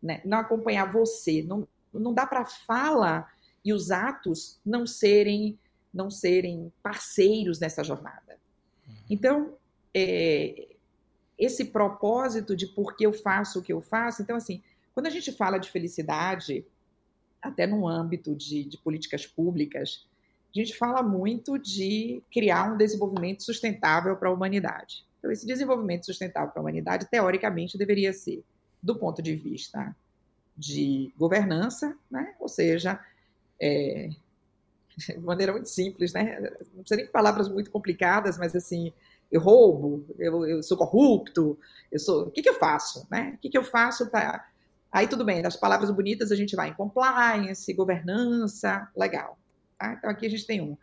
Speaker 2: né? não acompanhar você. Não, não dá para a fala e os atos não serem não serem parceiros nessa jornada. Uhum. Então, é, esse propósito de por que eu faço o que eu faço, então assim, quando a gente fala de felicidade, até no âmbito de, de políticas públicas, a gente fala muito de criar um desenvolvimento sustentável para a humanidade. Então, esse desenvolvimento sustentável para a humanidade, teoricamente, deveria ser, do ponto de vista de governança, né? ou seja, é, de maneira muito simples, né? não precisa nem palavras muito complicadas, mas assim, eu roubo, eu, eu sou corrupto, eu sou. O que, que eu faço? Né? O que, que eu faço para. Aí tudo bem, das palavras bonitas a gente vai em compliance, governança, legal. Tá? Então aqui a gente tem um.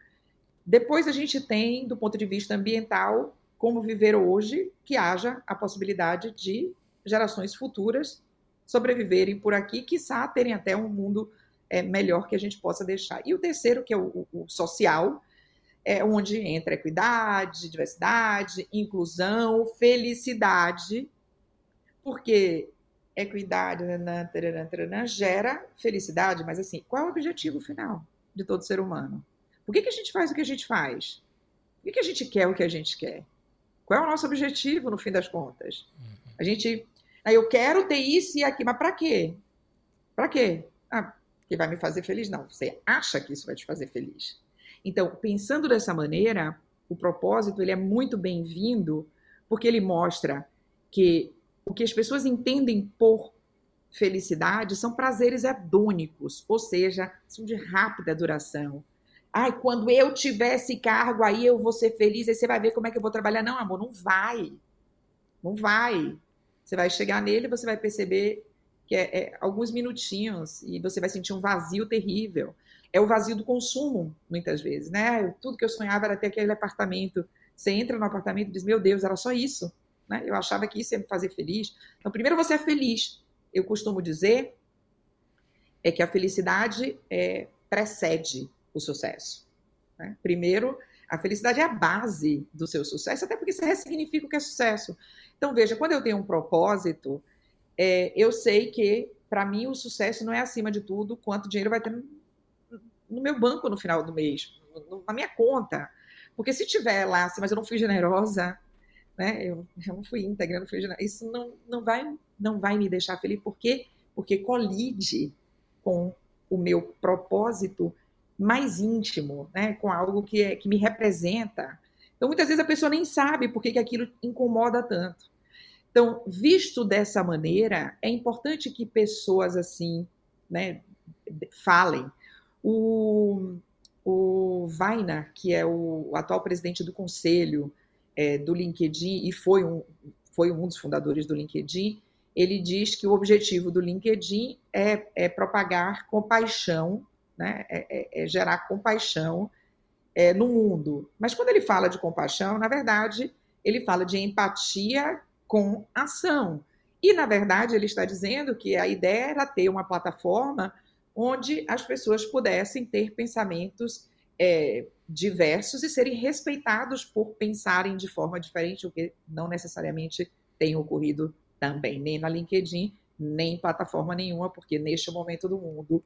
Speaker 2: Depois a gente tem, do ponto de vista ambiental, como viver hoje, que haja a possibilidade de gerações futuras sobreviverem por aqui, quiçá terem até um mundo é, melhor que a gente possa deixar. E o terceiro, que é o, o social, é onde entra equidade, diversidade, inclusão, felicidade, porque equidade gera felicidade, mas assim, qual é o objetivo final de todo ser humano? Por que, que a gente faz o que a gente faz? Por que, que a gente quer o que a gente quer? Qual é o nosso objetivo no fim das contas? A gente eu quero ter isso e aqui, mas para quê? Para quê? Que vai me fazer feliz? Não, você acha que isso vai te fazer feliz. Então, pensando dessa maneira, o propósito ele é muito bem-vindo porque ele mostra que o que as pessoas entendem por felicidade são prazeres hedônicos, ou seja, são de rápida duração. Ai, quando eu tiver esse cargo aí eu vou ser feliz, aí você vai ver como é que eu vou trabalhar. Não, amor, não vai. Não vai. Você vai chegar nele você vai perceber que é, é, alguns minutinhos e você vai sentir um vazio terrível. É o vazio do consumo, muitas vezes, né? Tudo que eu sonhava era ter aquele apartamento. Você entra no apartamento e diz: Meu Deus, era só isso. Né? Eu achava que isso ia me fazer feliz. Então, primeiro você é feliz. Eu costumo dizer é que a felicidade é, precede o sucesso. Né? Primeiro, a felicidade é a base do seu sucesso, até porque você ressignifica o que é sucesso. Então, veja, quando eu tenho um propósito, é, eu sei que, para mim, o sucesso não é acima de tudo quanto dinheiro vai ter no, meu banco no final do mês, na minha conta. Porque se tiver lá, assim, mas eu não fui generosa, né? Eu, eu não fui íntegra, não fui generosa, isso não, não, vai, não vai me deixar feliz. Por quê? Porque colide com o meu propósito mais íntimo, né? com algo que, é, que me representa. Então, muitas vezes a pessoa nem sabe por que, que aquilo incomoda tanto. Então, visto dessa maneira, é importante que pessoas assim, né, falem. O, o Vaina, que é o, o atual presidente do conselho é, do LinkedIn e foi um, foi um dos fundadores do LinkedIn, ele diz que o objetivo do LinkedIn é, é propagar compaixão, né, é, é, é gerar compaixão é, no mundo. Mas quando ele fala de compaixão, na verdade, ele fala de empatia com ação. E, na verdade, ele está dizendo que a ideia era ter uma plataforma onde as pessoas pudessem ter pensamentos é, diversos e serem respeitados por pensarem de forma diferente, o que não necessariamente tem ocorrido também, nem na LinkedIn, nem em plataforma nenhuma, porque neste momento do mundo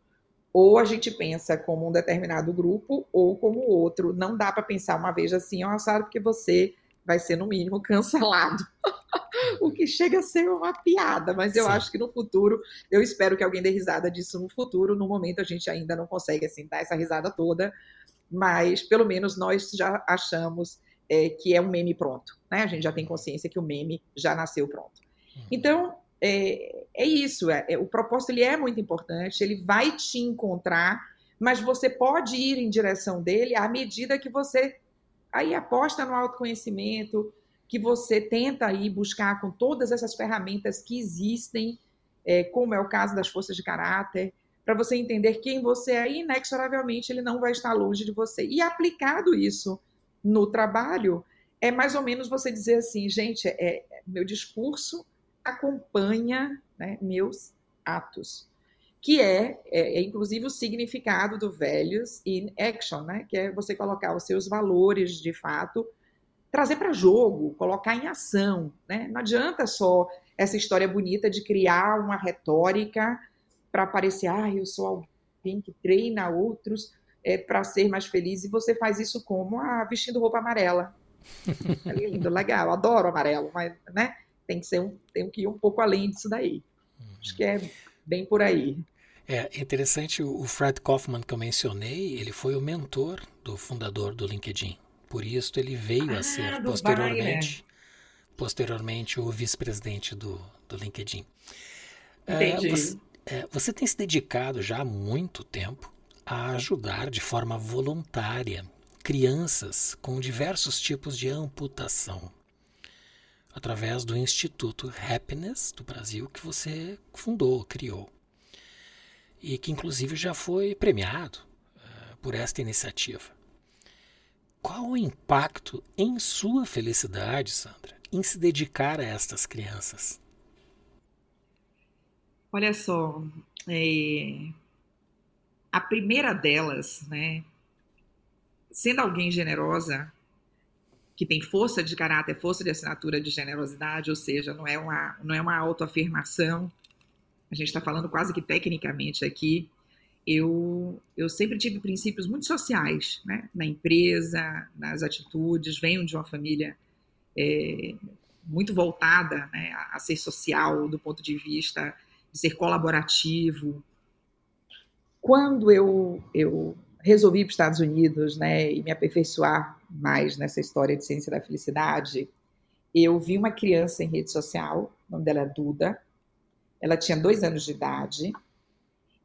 Speaker 2: ou a gente pensa como um determinado grupo ou como outro. Não dá para pensar uma vez assim, ó, sabe, porque você vai ser no mínimo cancelado. o que chega a ser uma piada, mas eu Sim. acho que no futuro, eu espero que alguém dê risada disso no futuro. No momento a gente ainda não consegue assim dar essa risada toda, mas pelo menos nós já achamos é, que é um meme pronto, né? A gente já tem consciência que o meme já nasceu pronto. Uhum. Então é, é isso. É, é, o propósito ele é muito importante. Ele vai te encontrar, mas você pode ir em direção dele à medida que você aí aposta no autoconhecimento, que você tenta aí buscar com todas essas ferramentas que existem, é, como é o caso das forças de caráter, para você entender quem você é e inexoravelmente ele não vai estar longe de você. E aplicado isso no trabalho, é mais ou menos você dizer assim, gente, é, meu discurso acompanha né, meus atos que é, é, é, inclusive o significado do values in action, né? que é você colocar os seus valores de fato, trazer para jogo, colocar em ação. Né? Não adianta só essa história bonita de criar uma retórica para parecer, ah, eu sou alguém que treina outros é, para ser mais feliz, e você faz isso como ah, vestindo roupa amarela. É lindo, legal, adoro amarelo, mas né, tem que ser um, tem que ir um pouco além disso daí. Acho que é bem por aí.
Speaker 1: É interessante, o Fred Kaufman que eu mencionei, ele foi o mentor do fundador do LinkedIn. Por isso ele veio ah, a ser posteriormente, posteriormente o vice-presidente do, do LinkedIn. É, você, é, você tem se dedicado já há muito tempo a ajudar de forma voluntária crianças com diversos tipos de amputação através do Instituto Happiness do Brasil que você fundou, criou e que inclusive já foi premiado uh, por esta iniciativa. Qual o impacto em sua felicidade, Sandra, em se dedicar a estas crianças?
Speaker 2: Olha só, é... a primeira delas, né, sendo alguém generosa, que tem força de caráter, força de assinatura de generosidade, ou seja, não é uma, não é uma autoafirmação, a gente está falando quase que tecnicamente aqui, eu, eu sempre tive princípios muito sociais, né? na empresa, nas atitudes, venho de uma família é, muito voltada né, a, a ser social do ponto de vista de ser colaborativo. Quando eu, eu resolvi ir para os Estados Unidos né, e me aperfeiçoar mais nessa história de ciência da felicidade, eu vi uma criança em rede social, o nome dela é Duda, ela tinha dois anos de idade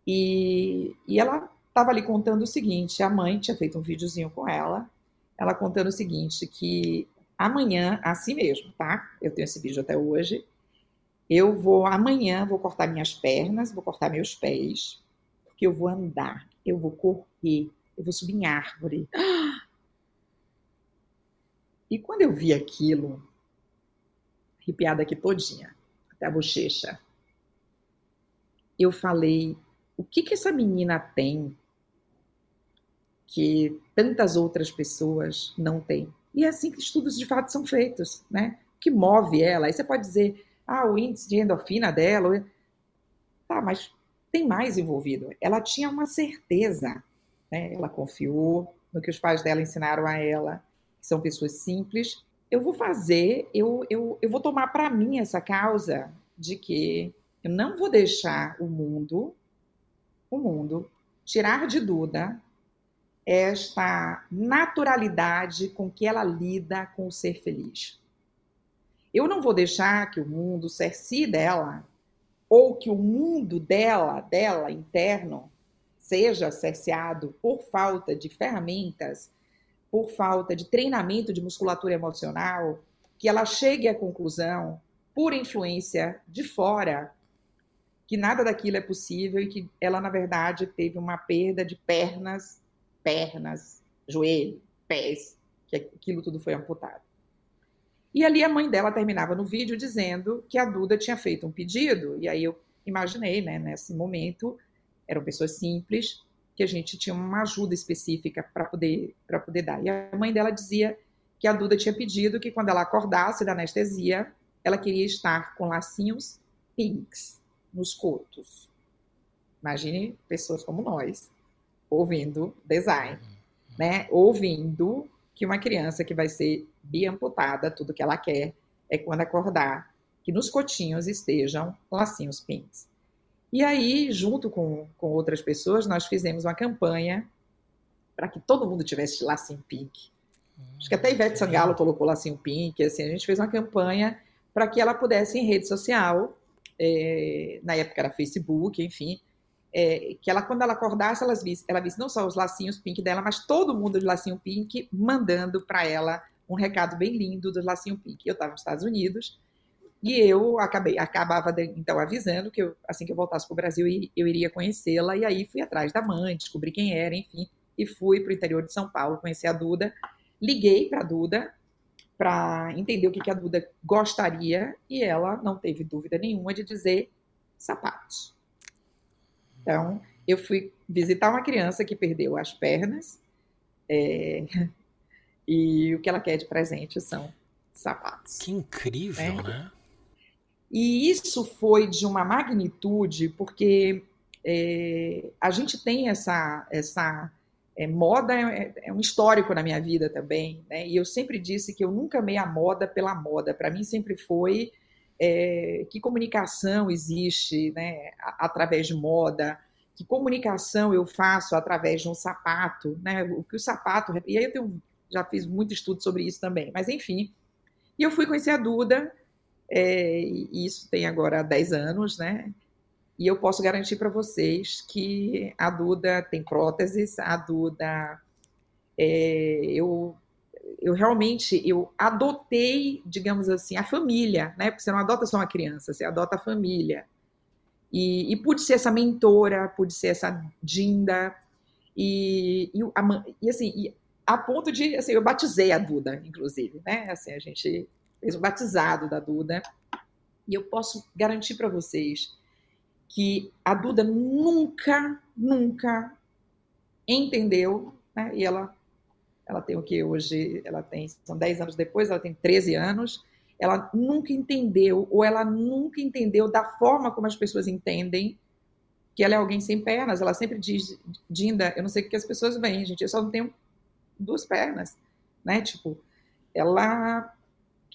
Speaker 2: e, e ela estava ali contando o seguinte: a mãe tinha feito um videozinho com ela, ela contando o seguinte, que amanhã, assim mesmo, tá? Eu tenho esse vídeo até hoje. Eu vou amanhã vou cortar minhas pernas, vou cortar meus pés, porque eu vou andar, eu vou correr, eu vou subir em árvore. E quando eu vi aquilo, arrepiada aqui todinha, até a bochecha, eu falei: o que, que essa menina tem que tantas outras pessoas não têm? E é assim que estudos de fato são feitos, né? O que move ela? Aí você pode dizer, ah, o índice de endorfina dela. Tá, mas tem mais envolvido. Ela tinha uma certeza, né? Ela confiou no que os pais dela ensinaram a ela, que são pessoas simples. Eu vou fazer, eu, eu, eu vou tomar para mim essa causa de que eu não vou deixar o mundo, o mundo, tirar de Duda esta naturalidade com que ela lida com o ser feliz. Eu não vou deixar que o mundo cercie dela ou que o mundo dela, dela interno, seja cerceado por falta de ferramentas, por falta de treinamento de musculatura emocional, que ela chegue à conclusão, por influência de fora, que nada daquilo é possível e que ela, na verdade, teve uma perda de pernas, pernas, joelho, pés, que aquilo tudo foi amputado. E ali a mãe dela terminava no vídeo dizendo que a Duda tinha feito um pedido, e aí eu imaginei, né, nesse momento, eram pessoas simples, que a gente tinha uma ajuda específica para poder, poder dar. E a mãe dela dizia que a Duda tinha pedido que quando ela acordasse da anestesia, ela queria estar com lacinhos pinks nos cotos. Imagine pessoas como nós ouvindo design, né? Ouvindo que uma criança que vai ser biamputada, tudo que ela quer é quando acordar, que nos cotinhos estejam lacinhos pinks. E aí, junto com, com outras pessoas, nós fizemos uma campanha para que todo mundo tivesse lacinho pink. Acho que até Ivete Sangalo colocou lacinho pink. Assim, a gente fez uma campanha para que ela pudesse, em rede social, é, na época era Facebook, enfim, é, que ela, quando ela acordasse, ela visse, ela visse não só os lacinhos pink dela, mas todo mundo de lacinho pink mandando para ela um recado bem lindo do lacinho pink. Eu estava nos Estados Unidos e eu acabei, acabava de, então avisando que eu, assim que eu voltasse para o Brasil eu iria conhecê-la e aí fui atrás da mãe, descobri quem era, enfim, e fui para o interior de São Paulo conhecer a Duda. Liguei para a Duda para entender o que, que a Duda gostaria e ela não teve dúvida nenhuma de dizer sapatos. Então, eu fui visitar uma criança que perdeu as pernas é, e o que ela quer de presente são sapatos.
Speaker 1: Que incrível, né? né?
Speaker 2: E isso foi de uma magnitude, porque é, a gente tem essa, essa é, moda é, é, um histórico na minha vida também, né? E eu sempre disse que eu nunca amei a moda pela moda. Para mim sempre foi é, que comunicação existe, né? Através de moda, que comunicação eu faço através de um sapato, né? O que o sapato e aí eu tenho, já fiz muito estudo sobre isso também. Mas enfim, e eu fui conhecer a Duda é, e isso tem agora 10 anos, né? E eu posso garantir para vocês que a Duda tem próteses, a Duda. É, eu, eu realmente eu adotei, digamos assim, a família, né? Porque você não adota só uma criança, você adota a família. E, e pude ser essa mentora, pude ser essa Dinda. E, e, a, e assim, e a ponto de, assim, eu batizei a Duda, inclusive, né? Assim, a gente fez o batizado da Duda. E eu posso garantir para vocês que a Duda nunca, nunca entendeu, né? E ela, ela tem o que hoje? Ela tem, são 10 anos depois, ela tem 13 anos. Ela nunca entendeu, ou ela nunca entendeu da forma como as pessoas entendem que ela é alguém sem pernas. Ela sempre diz, Dinda, eu não sei o que as pessoas veem, gente, eu só não tenho duas pernas, né? Tipo, ela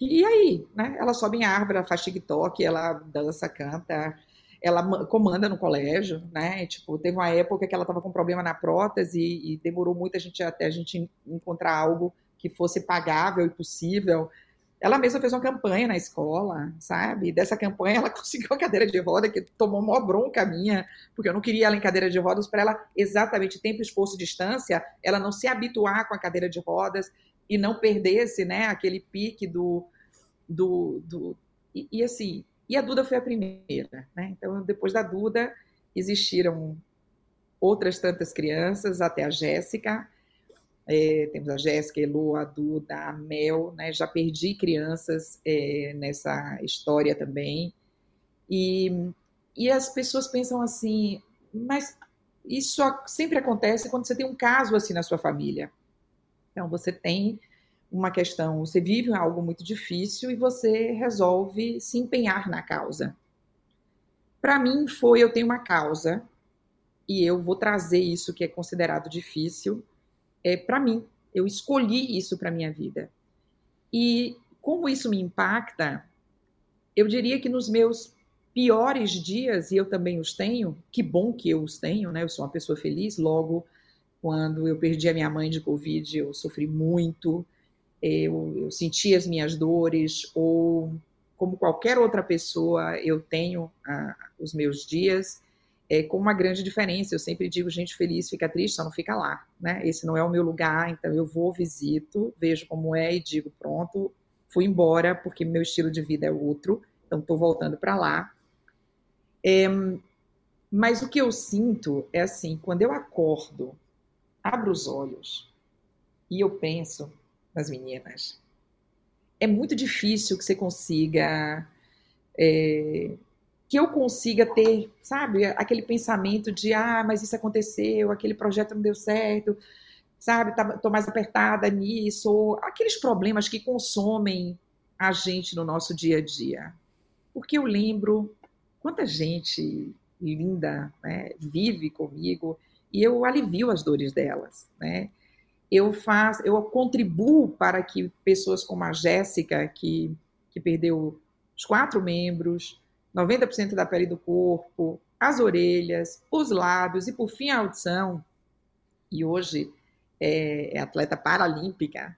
Speaker 2: e aí, né? Ela sobe em árvore, ela faz TikTok, ela dança, canta, ela comanda no colégio, né? Tipo, teve uma época que ela estava com problema na prótese e, e, demorou muito a gente até a gente encontrar algo que fosse pagável e possível. Ela mesma fez uma campanha na escola, sabe? E dessa campanha ela conseguiu uma cadeira de roda que tomou uma bronca minha, porque eu não queria ela em cadeira de rodas para ela exatamente tempo, esforço, distância, ela não se habituar com a cadeira de rodas e não perdesse, né, aquele pique do do, do e, e assim, e a Duda foi a primeira, né? Então, depois da Duda, existiram outras tantas crianças, até a Jéssica. É, temos a Jéssica, a a Duda, a Mel, né? Já perdi crianças é, nessa história também. E, e as pessoas pensam assim, mas isso sempre acontece quando você tem um caso assim na sua família. Então, você tem uma questão, você vive algo muito difícil e você resolve se empenhar na causa. Para mim foi, eu tenho uma causa e eu vou trazer isso que é considerado difícil é para mim. Eu escolhi isso para minha vida. E como isso me impacta, eu diria que nos meus piores dias, e eu também os tenho, que bom que eu os tenho, né? Eu sou uma pessoa feliz, logo quando eu perdi a minha mãe de Covid, eu sofri muito, eu, eu senti as minhas dores, ou como qualquer outra pessoa, eu tenho ah, os meus dias, é, com uma grande diferença. Eu sempre digo, gente feliz fica triste, só não fica lá, né? Esse não é o meu lugar, então eu vou, visito, vejo como é e digo, pronto, fui embora porque meu estilo de vida é outro, então estou voltando para lá. É, mas o que eu sinto é assim, quando eu acordo, abro os olhos e eu penso, nas meninas. É muito difícil que você consiga. É, que eu consiga ter, sabe, aquele pensamento de, ah, mas isso aconteceu, aquele projeto não deu certo, sabe, tá, tô mais apertada nisso, ou aqueles problemas que consomem a gente no nosso dia a dia. Porque eu lembro quanta gente linda né, vive comigo e eu alivio as dores delas, né? Eu faço, eu contribuo para que pessoas como a Jéssica, que, que perdeu os quatro membros, 90% da pele do corpo, as orelhas, os lábios e, por fim, a audição. E hoje é, é atleta paralímpica,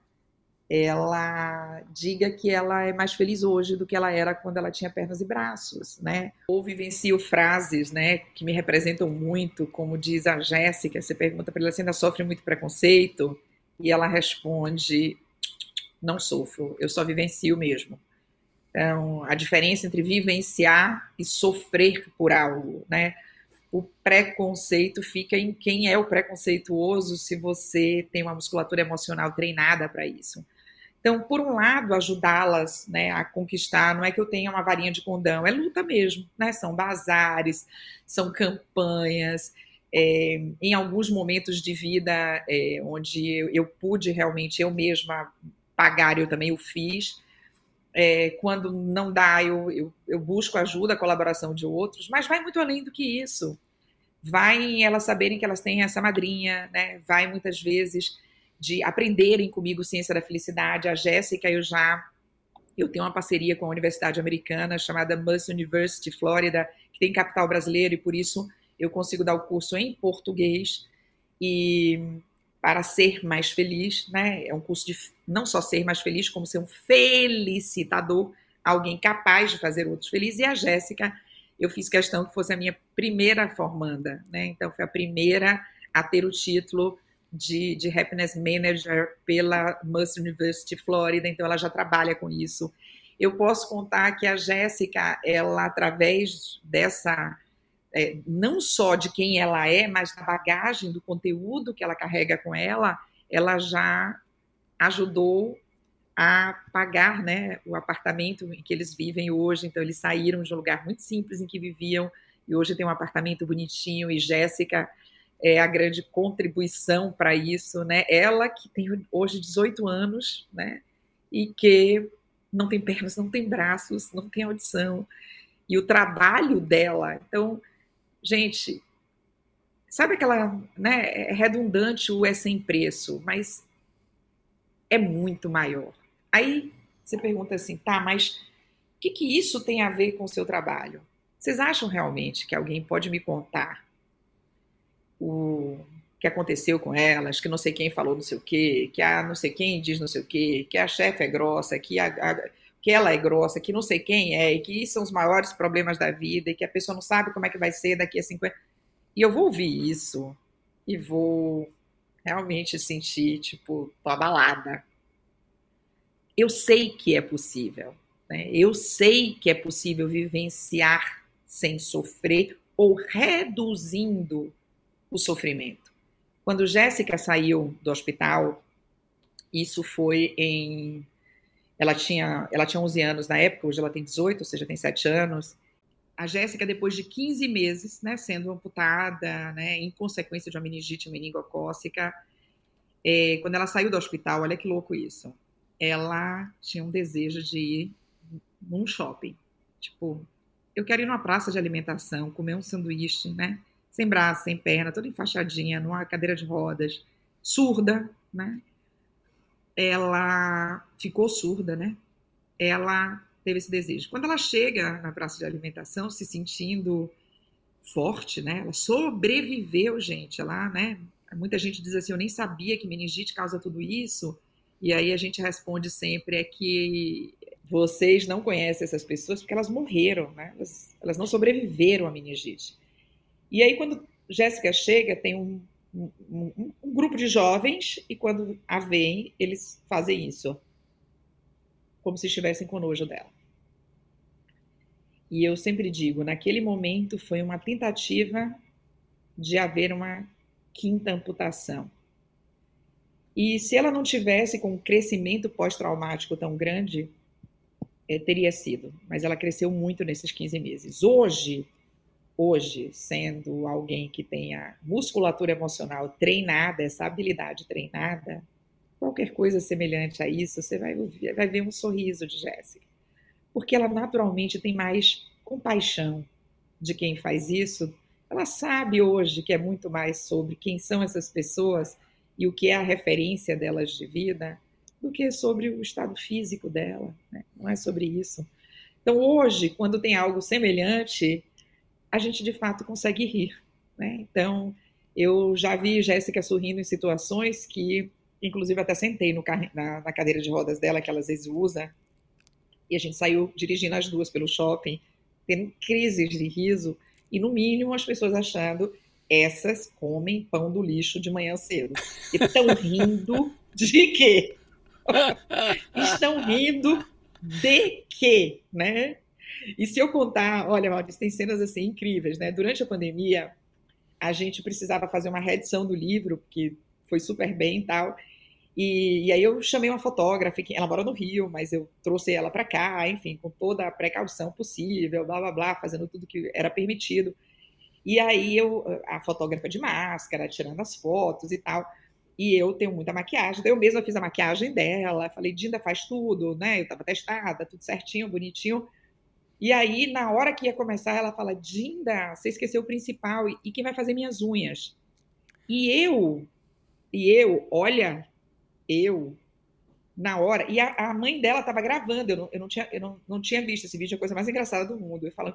Speaker 2: ela diga que ela é mais feliz hoje do que ela era quando ela tinha pernas e braços, né? Ou vivencio frases, né, que me representam muito, como diz a Jéssica, você pergunta para ela se ainda sofre muito preconceito, e ela responde, não sofro, eu só vivencio mesmo. Então, a diferença entre vivenciar e sofrer por algo, né? O preconceito fica em quem é o preconceituoso se você tem uma musculatura emocional treinada para isso. Então, por um lado, ajudá-las né, a conquistar, não é que eu tenha uma varinha de condão, é luta mesmo, né? São bazares, são campanhas. É, em alguns momentos de vida é, onde eu, eu, pude realmente eu mesma pagar, eu também o fiz. É, quando não dá, eu, eu, eu, busco ajuda, a colaboração de outros, mas vai muito além do que isso. Vai em elas saberem que elas têm essa madrinha, né? vai muitas vezes de aprenderem comigo ciência da felicidade. A Jéssica, eu já eu tenho uma parceria com a Universidade Americana chamada Must University Florida, que tem capital brasileiro e por isso eu consigo dar o curso em português e para ser mais feliz, né? É um curso de não só ser mais feliz, como ser um felicitador, alguém capaz de fazer outros felizes. E a Jéssica, eu fiz questão que fosse a minha primeira formanda, né? Então foi a primeira a ter o título de, de Happiness Manager pela Must University Florida, então ela já trabalha com isso. Eu posso contar que a Jéssica, ela, através dessa, é, não só de quem ela é, mas da bagagem, do conteúdo que ela carrega com ela, ela já ajudou a pagar né, o apartamento em que eles vivem hoje. Então, eles saíram de um lugar muito simples em que viviam e hoje tem um apartamento bonitinho. E Jéssica é a grande contribuição para isso, né? Ela que tem hoje 18 anos, né? E que não tem pernas, não tem braços, não tem audição. E o trabalho dela, então, gente, sabe aquela, né? É redundante o é sem preço, mas é muito maior. Aí você pergunta assim, tá, mas o que, que isso tem a ver com o seu trabalho? Vocês acham realmente que alguém pode me contar o que aconteceu com elas, que não sei quem falou não sei o quê, que a não sei quem diz não sei o quê, que a chefe é grossa, que, a, a, que ela é grossa, que não sei quem é, e que são os maiores problemas da vida, e que a pessoa não sabe como é que vai ser daqui a 50. E eu vou ouvir isso e vou realmente sentir, tipo, tô abalada. Eu sei que é possível, né? Eu sei que é possível vivenciar sem sofrer ou reduzindo o sofrimento. Quando Jéssica saiu do hospital, isso foi em. Ela tinha, ela tinha 11 anos na época, hoje ela tem 18, ou seja, tem 7 anos. A Jéssica, depois de 15 meses, né, sendo amputada, né, em consequência de uma meningite meningocócica, é, quando ela saiu do hospital, olha que louco isso, ela tinha um desejo de ir num shopping. Tipo, eu quero ir numa praça de alimentação, comer um sanduíche, né? Sem braço, sem perna, toda enfaixadinha, numa cadeira de rodas, surda, né? Ela ficou surda, né? Ela teve esse desejo. Quando ela chega na praça de alimentação, se sentindo forte, né? Ela sobreviveu, gente. Ela, né? Muita gente diz assim: eu nem sabia que meningite causa tudo isso. E aí a gente responde sempre é que vocês não conhecem essas pessoas porque elas morreram, né? Elas, elas não sobreviveram à meningite. E aí, quando Jéssica chega, tem um, um, um, grupo de jovens, e quando a veem, eles fazem isso. Como se estivessem com nojo dela. E eu sempre digo, naquele momento foi uma tentativa de haver uma quinta amputação. E se ela não tivesse com um crescimento pós-traumático tão grande, é, teria sido. Mas ela cresceu muito nesses 15 meses. Hoje, hoje, sendo alguém que tenha musculatura emocional treinada, essa habilidade treinada, qualquer coisa semelhante a isso, você vai, vai ver um sorriso de Jéssica. Porque ela naturalmente tem mais compaixão de quem faz isso. Ela sabe hoje que é muito mais sobre quem são essas pessoas e o que é a referência delas de vida do que sobre o estado físico dela. Né? Não é sobre isso. Então, hoje, quando tem algo semelhante, a gente de fato consegue rir. Né? Então, eu já vi Jéssica sorrindo em situações que, inclusive, até sentei no, na, na cadeira de rodas dela, que ela às vezes usa, e a gente saiu dirigindo as duas pelo shopping, tendo crises de riso, e no mínimo as pessoas achando essas comem pão do lixo de manhã cedo. E estão rindo de quê? Estão rindo de quê, né? E se eu contar, olha, Maurício, tem cenas assim incríveis, né? Durante a pandemia, a gente precisava fazer uma reedição do livro, que foi super bem e tal. E, e, aí eu chamei uma fotógrafa, que ela mora no Rio, mas eu trouxe ela para cá, enfim, com toda a precaução possível, blá blá blá, fazendo tudo que era permitido. E aí eu, a fotógrafa de máscara, tirando as fotos e tal. E eu tenho muita maquiagem, então eu mesma fiz a maquiagem dela, falei, Dinda faz tudo, né? Eu estava testada, tudo certinho, bonitinho. E aí, na hora que ia começar, ela fala, Dinda, você esqueceu o principal, e quem vai fazer minhas unhas? E eu, e eu, olha, eu, na hora, e a, a mãe dela estava gravando, eu, não, eu, não, tinha, eu não, não tinha visto esse vídeo, é a coisa mais engraçada do mundo. Eu falo,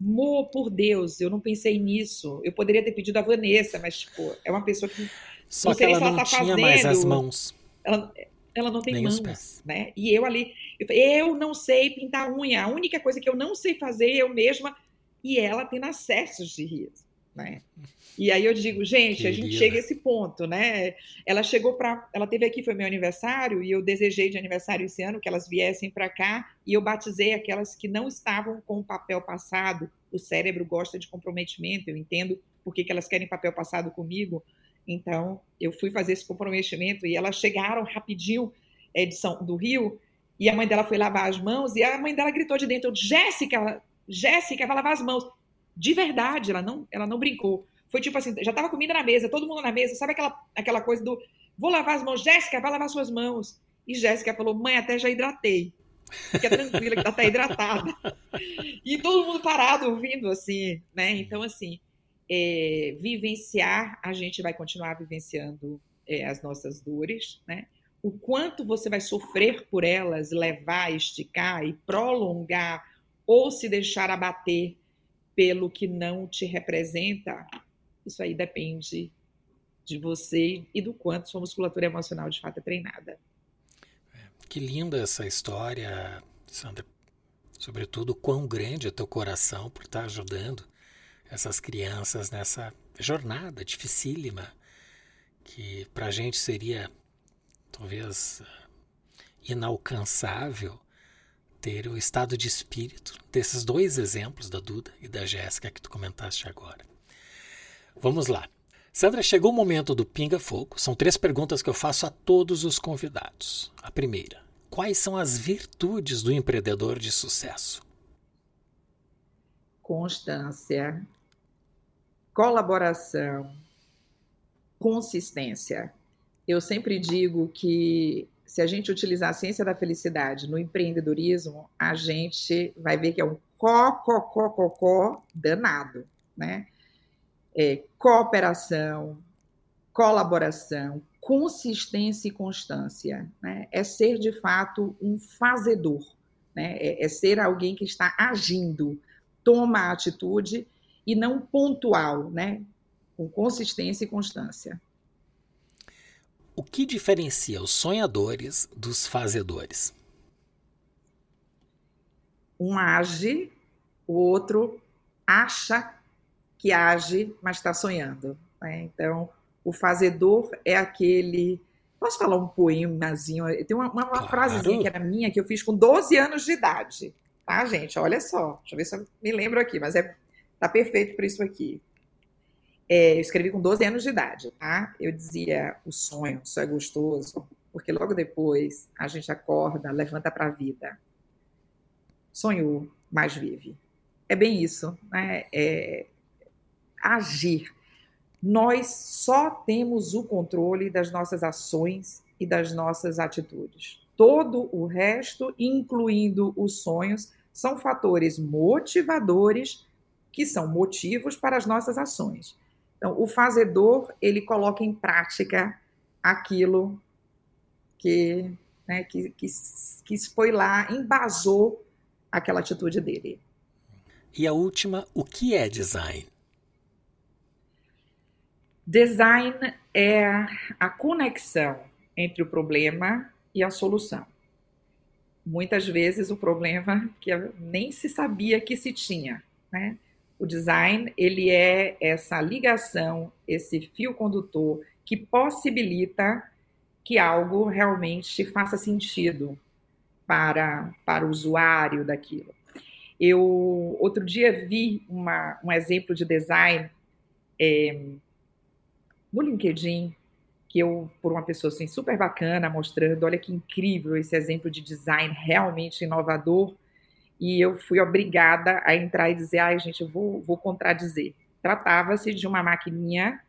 Speaker 2: Mo, por Deus, eu não pensei nisso. Eu poderia ter pedido a Vanessa, mas, tipo, é uma pessoa que
Speaker 1: só que ela, ela não tá tinha fazendo. mais as mãos.
Speaker 2: Ela, ela não tem Nem mãos, né? E eu ali, eu, eu não sei pintar unha. A única coisa que eu não sei fazer eu mesma e ela tendo acessos de riso, né? E aí eu digo, gente, a gente chega a esse ponto, né? Ela chegou para, ela teve aqui foi meu aniversário e eu desejei de aniversário esse ano que elas viessem para cá e eu batizei aquelas que não estavam com o papel passado. O cérebro gosta de comprometimento, eu entendo por que, que elas querem papel passado comigo, então, eu fui fazer esse comprometimento e elas chegaram rapidinho é, de São, do Rio e a mãe dela foi lavar as mãos e a mãe dela gritou de dentro: Jéssica, Jéssica, vai lavar as mãos. De verdade, ela não, ela não brincou. Foi tipo assim: já estava comida na mesa, todo mundo na mesa, sabe aquela, aquela coisa do vou lavar as mãos, Jéssica, vai lavar suas mãos. E Jéssica falou: mãe, até já hidratei. Fica tranquila que tá até hidratada. E todo mundo parado ouvindo assim, né? Então, assim, é, vivenciar, a gente vai continuar vivenciando é, as nossas dores, né? O quanto você vai sofrer por elas, levar, esticar e prolongar, ou se deixar abater pelo que não te representa, isso aí depende de você e do quanto sua musculatura emocional de fato é treinada.
Speaker 1: É, que linda essa história, Sandra. Sobretudo, quão grande é teu coração por estar ajudando essas crianças nessa jornada dificílima que para a gente seria talvez inalcançável ter o estado de espírito desses dois exemplos da Duda e da Jéssica que tu comentaste agora. Vamos lá. Sandra, chegou o momento do Pinga Fogo. São três perguntas que eu faço a todos os convidados. A primeira: quais são as virtudes do empreendedor de sucesso?
Speaker 2: Constância, colaboração, consistência. Eu sempre digo que se a gente utilizar a ciência da felicidade no empreendedorismo, a gente vai ver que é um có danado, né? É, cooperação, colaboração, consistência e constância, né? É ser de fato um fazedor, né? É, é ser alguém que está agindo, toma a atitude e não pontual, né? com consistência e constância.
Speaker 1: O que diferencia os sonhadores dos fazedores?
Speaker 2: Um age, o outro acha que age, mas está sonhando. Né? Então, o fazedor é aquele. Posso falar um poemazinho? Tem uma, uma, uma claro. frasezinha que era minha, que eu fiz com 12 anos de idade. Tá, gente? Olha só. Deixa eu ver se eu me lembro aqui, mas é Tá perfeito para isso aqui. É, eu escrevi com 12 anos de idade, tá? Eu dizia o sonho, isso é gostoso, porque logo depois a gente acorda, levanta para a vida. Sonhou, mas vive. É bem isso, né? É agir. Nós só temos o controle das nossas ações e das nossas atitudes. Todo o resto, incluindo os sonhos, são fatores motivadores que são motivos para as nossas ações. Então, o fazedor, ele coloca em prática aquilo que, né, que, que, que foi lá, embasou aquela atitude dele.
Speaker 1: E a última, o que é design?
Speaker 2: Design é a conexão entre o problema e a solução. Muitas vezes o problema que nem se sabia que se tinha, né? O design, ele é essa ligação, esse fio condutor que possibilita que algo realmente faça sentido para, para o usuário daquilo. Eu outro dia vi uma, um exemplo de design é, no LinkedIn que eu por uma pessoa assim super bacana mostrando, olha que incrível esse exemplo de design realmente inovador e eu fui obrigada a entrar e dizer, ai gente, eu vou, vou contradizer. Tratava-se de uma maquininha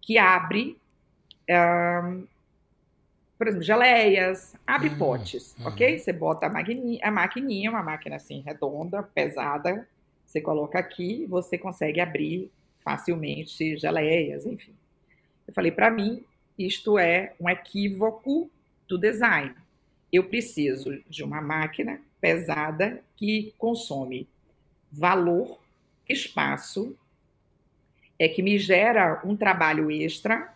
Speaker 2: que abre um, por exemplo, geleias, abre uhum, potes, uhum. ok? Você bota a maquininha, a maquininha, uma máquina assim redonda, pesada, você coloca aqui, você consegue abrir facilmente geleias, enfim. Eu falei, para mim, isto é um equívoco do design. Eu preciso de uma máquina pesada que consome valor, espaço, é que me gera um trabalho extra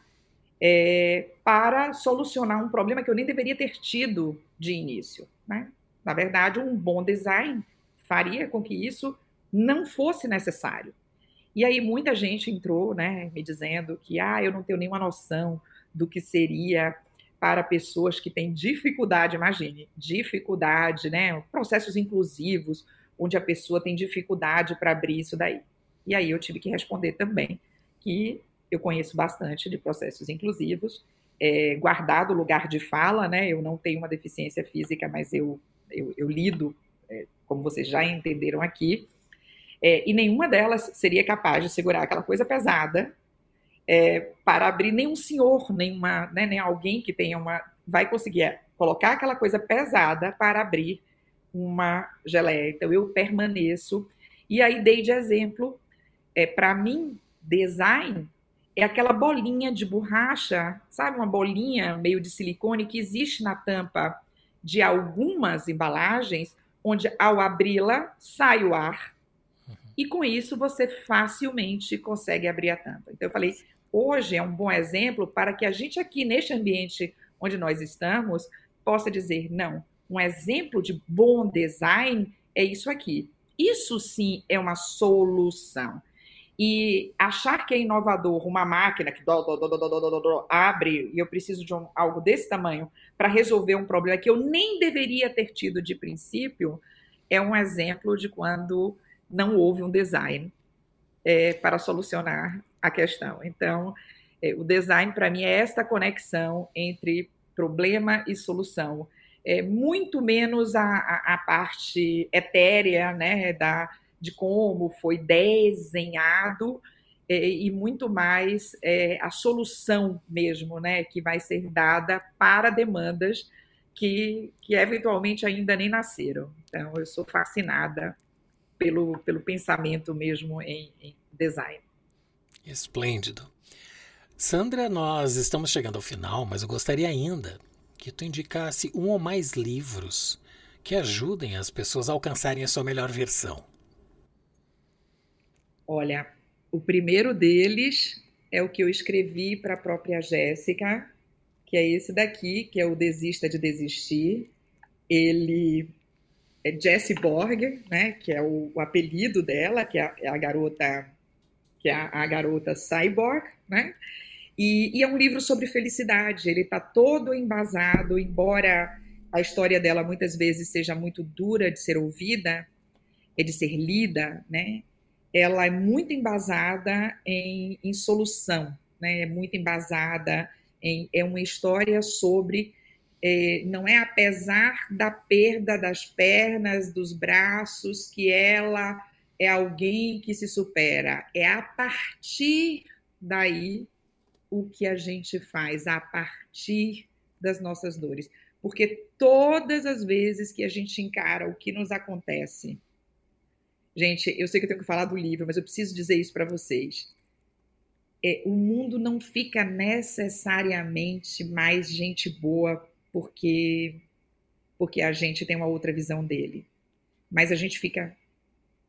Speaker 2: é, para solucionar um problema que eu nem deveria ter tido de início. Né? Na verdade, um bom design faria com que isso não fosse necessário. E aí muita gente entrou, né, me dizendo que ah, eu não tenho nenhuma noção do que seria para pessoas que têm dificuldade, imagine, dificuldade, né, processos inclusivos, onde a pessoa tem dificuldade para abrir isso daí. E aí eu tive que responder também que eu conheço bastante de processos inclusivos, é, guardado lugar de fala, né? Eu não tenho uma deficiência física, mas eu, eu, eu lido, é, como vocês já entenderam aqui, é, e nenhuma delas seria capaz de segurar aquela coisa pesada é, para abrir nenhum senhor, nenhuma, né, nem alguém que tenha uma. vai conseguir é, colocar aquela coisa pesada para abrir uma geleia. Então eu permaneço. E aí dei de exemplo, é, para mim, design é aquela bolinha de borracha, sabe? Uma bolinha meio de silicone que existe na tampa de algumas embalagens, onde ao abri-la sai o ar. Uhum. E com isso você facilmente consegue abrir a tampa. Então eu falei, hoje é um bom exemplo para que a gente aqui neste ambiente onde nós estamos possa dizer, não, um exemplo de bom design é isso aqui. Isso sim é uma solução. E achar que é inovador uma máquina que do, do, do, abre e eu preciso de um, algo desse tamanho para resolver um problema que eu nem deveria ter tido de princípio é um exemplo de quando não houve um design é, para solucionar a questão. Então, é, o design para mim é esta conexão entre problema e solução. É muito menos a, a, a parte etérea, né, da de como foi desenhado é, e muito mais é, a solução mesmo, né, que vai ser dada para demandas que, que eventualmente ainda nem nasceram. Então, eu sou fascinada pelo, pelo pensamento mesmo em, em design.
Speaker 1: Esplêndido. Sandra, nós estamos chegando ao final, mas eu gostaria ainda que tu indicasse um ou mais livros que ajudem as pessoas a alcançarem a sua melhor versão.
Speaker 2: Olha, o primeiro deles é o que eu escrevi para a própria Jéssica, que é esse daqui, que é o Desista de Desistir. Ele é Jessie Borg, né, que é o, o apelido dela, que é a, é a, garota que é a, a garota cyborg, né? E, e, é um livro sobre felicidade. Ele está todo embasado, embora a história dela muitas vezes seja muito dura de ser ouvida, é de ser lida, né? ela é muito embasada em, em solução, né? é muito embasada em é uma história sobre é, não é apesar da perda das pernas, dos braços, que ela é alguém que se supera, é a partir daí o que a gente faz, a partir das nossas dores. Porque todas as vezes que a gente encara o que nos acontece, Gente, eu sei que eu tenho que falar do livro, mas eu preciso dizer isso para vocês. É, o mundo não fica necessariamente mais gente boa porque porque a gente tem uma outra visão dele. mas a gente fica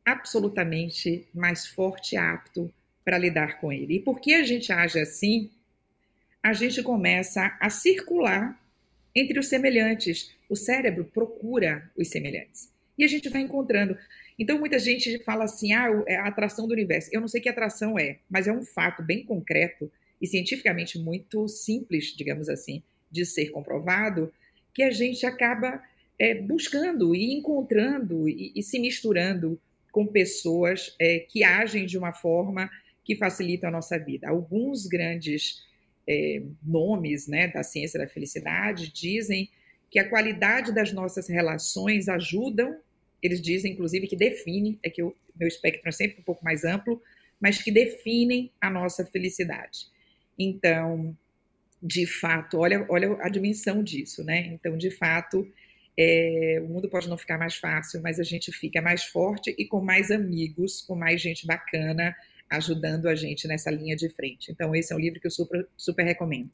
Speaker 2: absolutamente mais forte e apto para lidar com ele. E porque a gente age assim, a gente começa a circular entre os semelhantes. O cérebro procura os semelhantes. E a gente vai encontrando. Então, muita gente fala assim: ah, é a atração do universo. Eu não sei que atração é, mas é um fato bem concreto e cientificamente muito simples, digamos assim, de ser comprovado, que a gente acaba é, buscando e encontrando e, e, se misturando com pessoas é, que agem de uma forma que facilita a nossa vida. Alguns grandes é, nomes né, da ciência da felicidade dizem que a qualidade das nossas relações ajudam, eles dizem, inclusive, que definem, é que o meu espectro é sempre um pouco mais amplo, mas que definem a nossa felicidade. Então, de fato, olha, olha a dimensão disso, né? Então, de fato, é, o mundo pode não ficar mais fácil, mas a gente fica mais forte e com mais amigos, com mais gente bacana, ajudando a gente nessa linha de frente. Então, esse é um livro que eu super, super recomendo.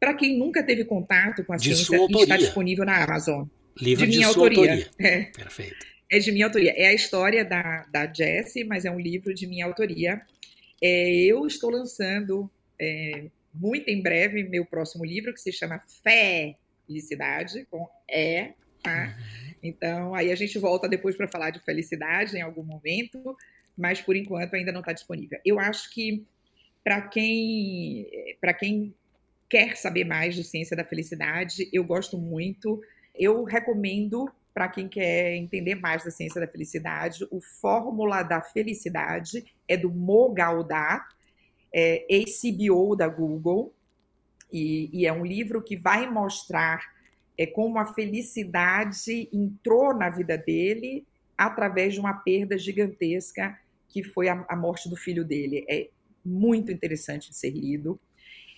Speaker 2: Para quem nunca teve contato com a
Speaker 1: de
Speaker 2: ciência, está disponível na Amazon.
Speaker 1: Livro de, de minha autoria. autoria. É. Perfeito.
Speaker 2: É de minha autoria. É a história da, da Jessie, mas é um livro de minha autoria. É, eu estou lançando é, muito em breve meu próximo livro, que se chama Fé Felicidade, com E. Tá? Então, aí a gente volta depois para falar de felicidade em algum momento mas por enquanto ainda não está disponível. Eu acho que para quem para quem quer saber mais de ciência da felicidade, eu gosto muito. Eu recomendo para quem quer entender mais da ciência da felicidade, o Fórmula da Felicidade é do Mo é ACBO da Google, e, e, é um livro que vai mostrar é, como a felicidade entrou na vida dele através de uma perda gigantesca que foi a, a morte do filho dele. É muito interessante de ser lido.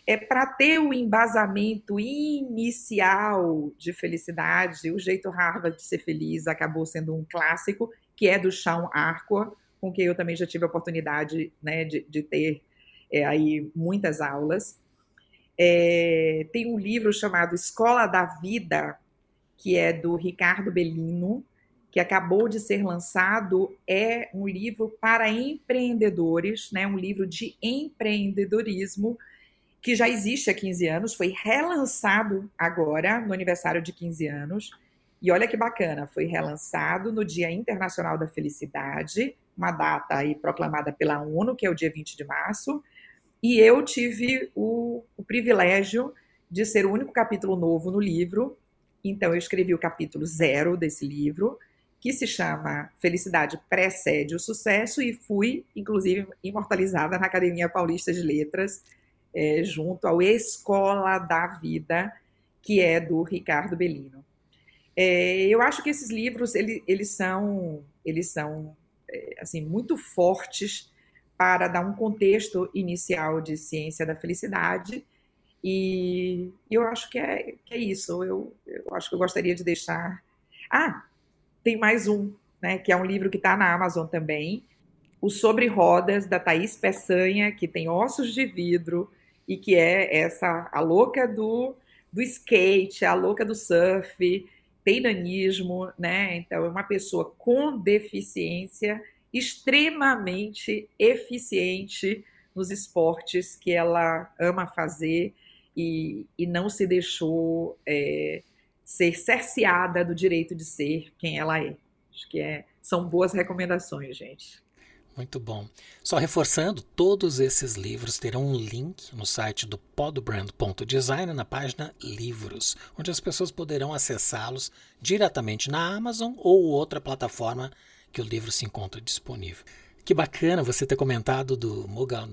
Speaker 2: É para ter o embasamento inicial de felicidade, o jeito Harvard de ser feliz acabou sendo um clássico, que é do Sean Arcoa, com quem eu também já tive a oportunidade né, de, de ter é, aí muitas aulas. É, tem um livro chamado Escola da Vida, que é do Ricardo Bellino, que acabou de ser lançado, é um livro para empreendedores, né? um livro de empreendedorismo, que já existe há 15 anos, foi relançado agora, no aniversário de 15 anos. E olha que bacana, foi relançado no Dia Internacional da Felicidade, uma data aí proclamada pela ONU, que é o dia 20 de março. E eu tive o, o privilégio de ser o único capítulo novo no livro. Então, eu escrevi o capítulo zero desse livro que se chama Felicidade Precede o Sucesso, e fui, inclusive, imortalizada na Academia Paulista de Letras, é, junto ao Escola da Vida, que é do Ricardo Bellino. É, eu acho que esses livros ele, eles são, eles são é, assim muito fortes para dar um contexto inicial de ciência da felicidade e eu acho que é, que é isso. Eu, eu acho que eu gostaria de deixar. Ah, tem mais um, né, que é um livro que está na Amazon também, o Sobre Rodas, da Thaís Peçanha, que tem ossos de vidro e que é essa a louca do, do skate, a louca do surf, tem nanismo, né? Então é uma pessoa com deficiência extremamente eficiente nos esportes que ela ama fazer e, e não se deixou é, ser cerceada do direito de ser quem ela é. Acho que é, são boas recomendações, gente.
Speaker 1: Muito bom. Só reforçando, todos esses livros terão um link no site do podbrand.design na página Livros, onde as pessoas poderão acessá-los diretamente na Amazon ou outra plataforma que o livro se encontra disponível. Que bacana você ter comentado do Mughal,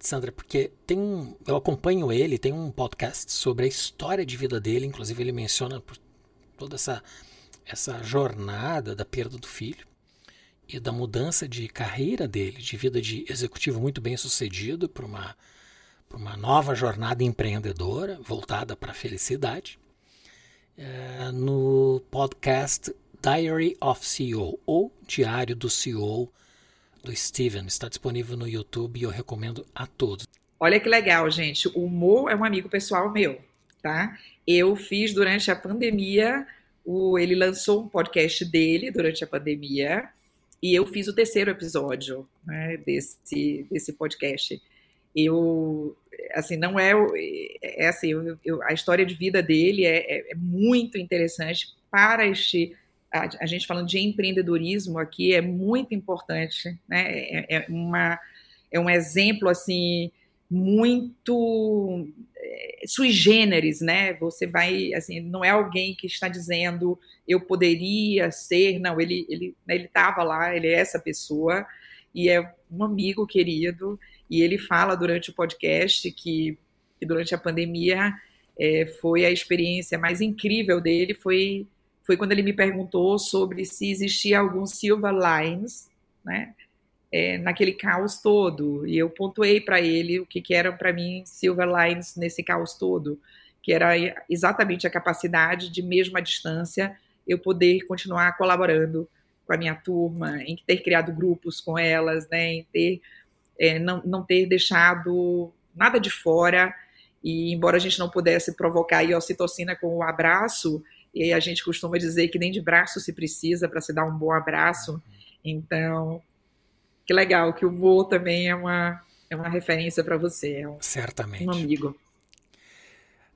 Speaker 1: Sandra, porque tem um, eu acompanho ele, tem um podcast sobre a história de vida dele, inclusive ele menciona toda essa essa jornada da perda do filho e da mudança de carreira dele, de vida de executivo muito bem sucedido para uma para uma nova jornada empreendedora voltada para a felicidade. É, no podcast Diary of CEO ou Diário do CEO do Steven. Está disponível no YouTube e eu recomendo a todos.
Speaker 2: Olha que legal, gente. O Mo é um amigo pessoal meu, tá? Eu fiz durante a pandemia o, ele lançou um podcast dele durante a pandemia e eu fiz o terceiro episódio né, desse, desse podcast. Eu, assim, não é, é assim, eu, eu, a história de vida dele é, é, é muito interessante para este, a, a, gente falando de empreendedorismo aqui, é muito importante, né, é, é uma, é um exemplo, assim, muito é, sui generis, né? Você vai, assim, não é alguém que está dizendo eu poderia ser, não, ele ele né, ele estava lá, ele é essa pessoa e é um amigo querido e ele fala durante o podcast que, que durante a pandemia é, foi a experiência mais incrível dele foi foi quando ele me perguntou sobre se existia algum silver lines, né? é, naquele caos todo. E eu pontuei para ele o que, que eram para mim silver lines nesse caos todo, que era exatamente a capacidade de, mesmo à distância, eu poder continuar colaborando com a minha turma, em ter criado grupos com elas, né, em ter é, não, não ter deixado nada de fora. E embora a gente não pudesse provocar a ocitocina com o abraço, e a gente costuma dizer que nem de braço se precisa para se dar um bom abraço. Então, que legal, que o Mo também é uma, é uma referência para você. É um,
Speaker 1: Certamente.
Speaker 2: Um amigo.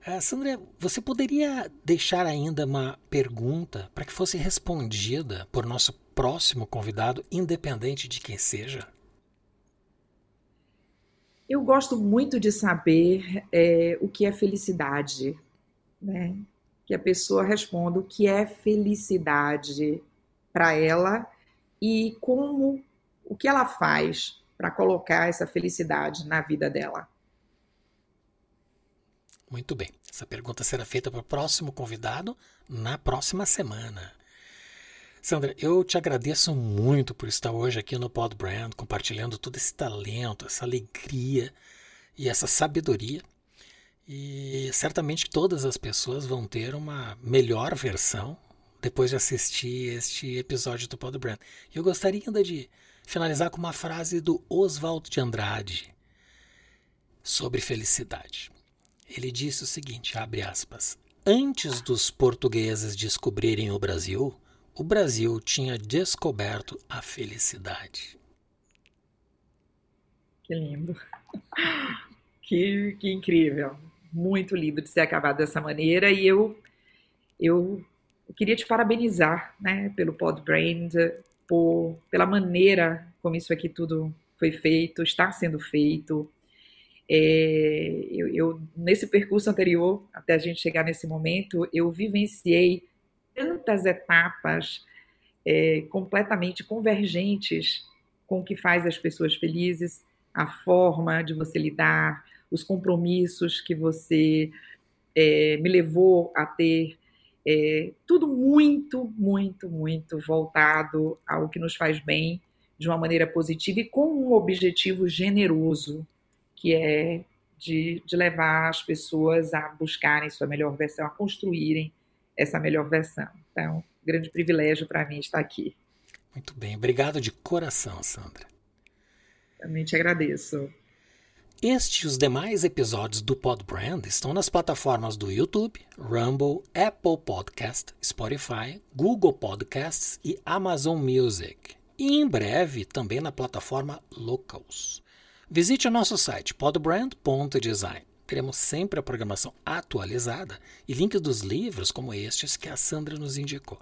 Speaker 1: Uh, Sandra, você poderia deixar ainda uma pergunta para que fosse respondida por nosso próximo convidado, independente de quem seja?
Speaker 2: Eu gosto muito de saber é, o que é felicidade, né? Que a pessoa responda o que é felicidade para ela e como o que ela faz para colocar essa felicidade na vida dela?
Speaker 1: Muito bem. Essa pergunta será feita para o próximo convidado na próxima semana. Sandra, eu te agradeço muito por estar hoje aqui no Pod Brand, compartilhando todo esse talento, essa alegria e essa sabedoria. E certamente todas as pessoas vão ter uma melhor versão depois de assistir este episódio do Pod Brand. E eu gostaria ainda de finalizar com uma frase do Oswald de Andrade sobre felicidade. Ele disse o seguinte, abre aspas: Antes dos portugueses descobrirem o Brasil, o Brasil tinha descoberto a felicidade.
Speaker 2: Que lindo. Que, que incrível. Muito lindo de ser acabado dessa maneira. E eu, eu, queria te parabenizar né, pelo Podbrand, por, pela maneira como isso aqui tudo foi feito, está sendo feito. É, eu, eu, nesse percurso anterior, até a gente chegar nesse momento, eu vivenciei tantas etapas é, completamente convergentes com o que faz as pessoas felizes, a forma de você lidar, os compromissos que você é, me levou a ter é, tudo muito, muito, muito voltado ao que nos faz bem de uma maneira positiva e com um objetivo generoso, que é de, de levar as pessoas a buscarem sua melhor versão, a construírem essa melhor versão. Então, grande privilégio para mim estar aqui.
Speaker 1: Muito bem, obrigado de coração, Sandra.
Speaker 2: Também te agradeço.
Speaker 1: Este e os demais episódios do Podbrand estão nas plataformas do YouTube, Rumble, Apple Podcast, Spotify, Google Podcasts e Amazon Music. E em breve também na plataforma Locals. Visite o nosso site podbrand.design. Teremos sempre a programação atualizada e links dos livros como estes que a Sandra nos indicou.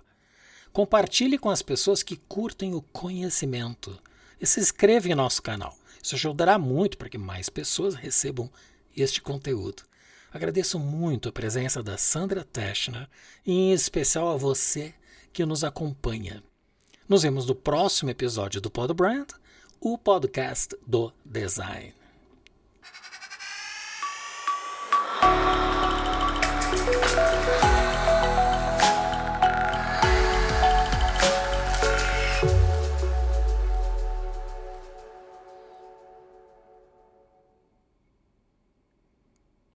Speaker 1: Compartilhe com as pessoas que curtem o conhecimento e se inscreva em nosso canal. Isso ajudará muito para que mais pessoas recebam este conteúdo. Agradeço muito a presença da Sandra Teschner e em especial a você que nos acompanha. Nos vemos no próximo episódio do Pod Brand, o podcast do design.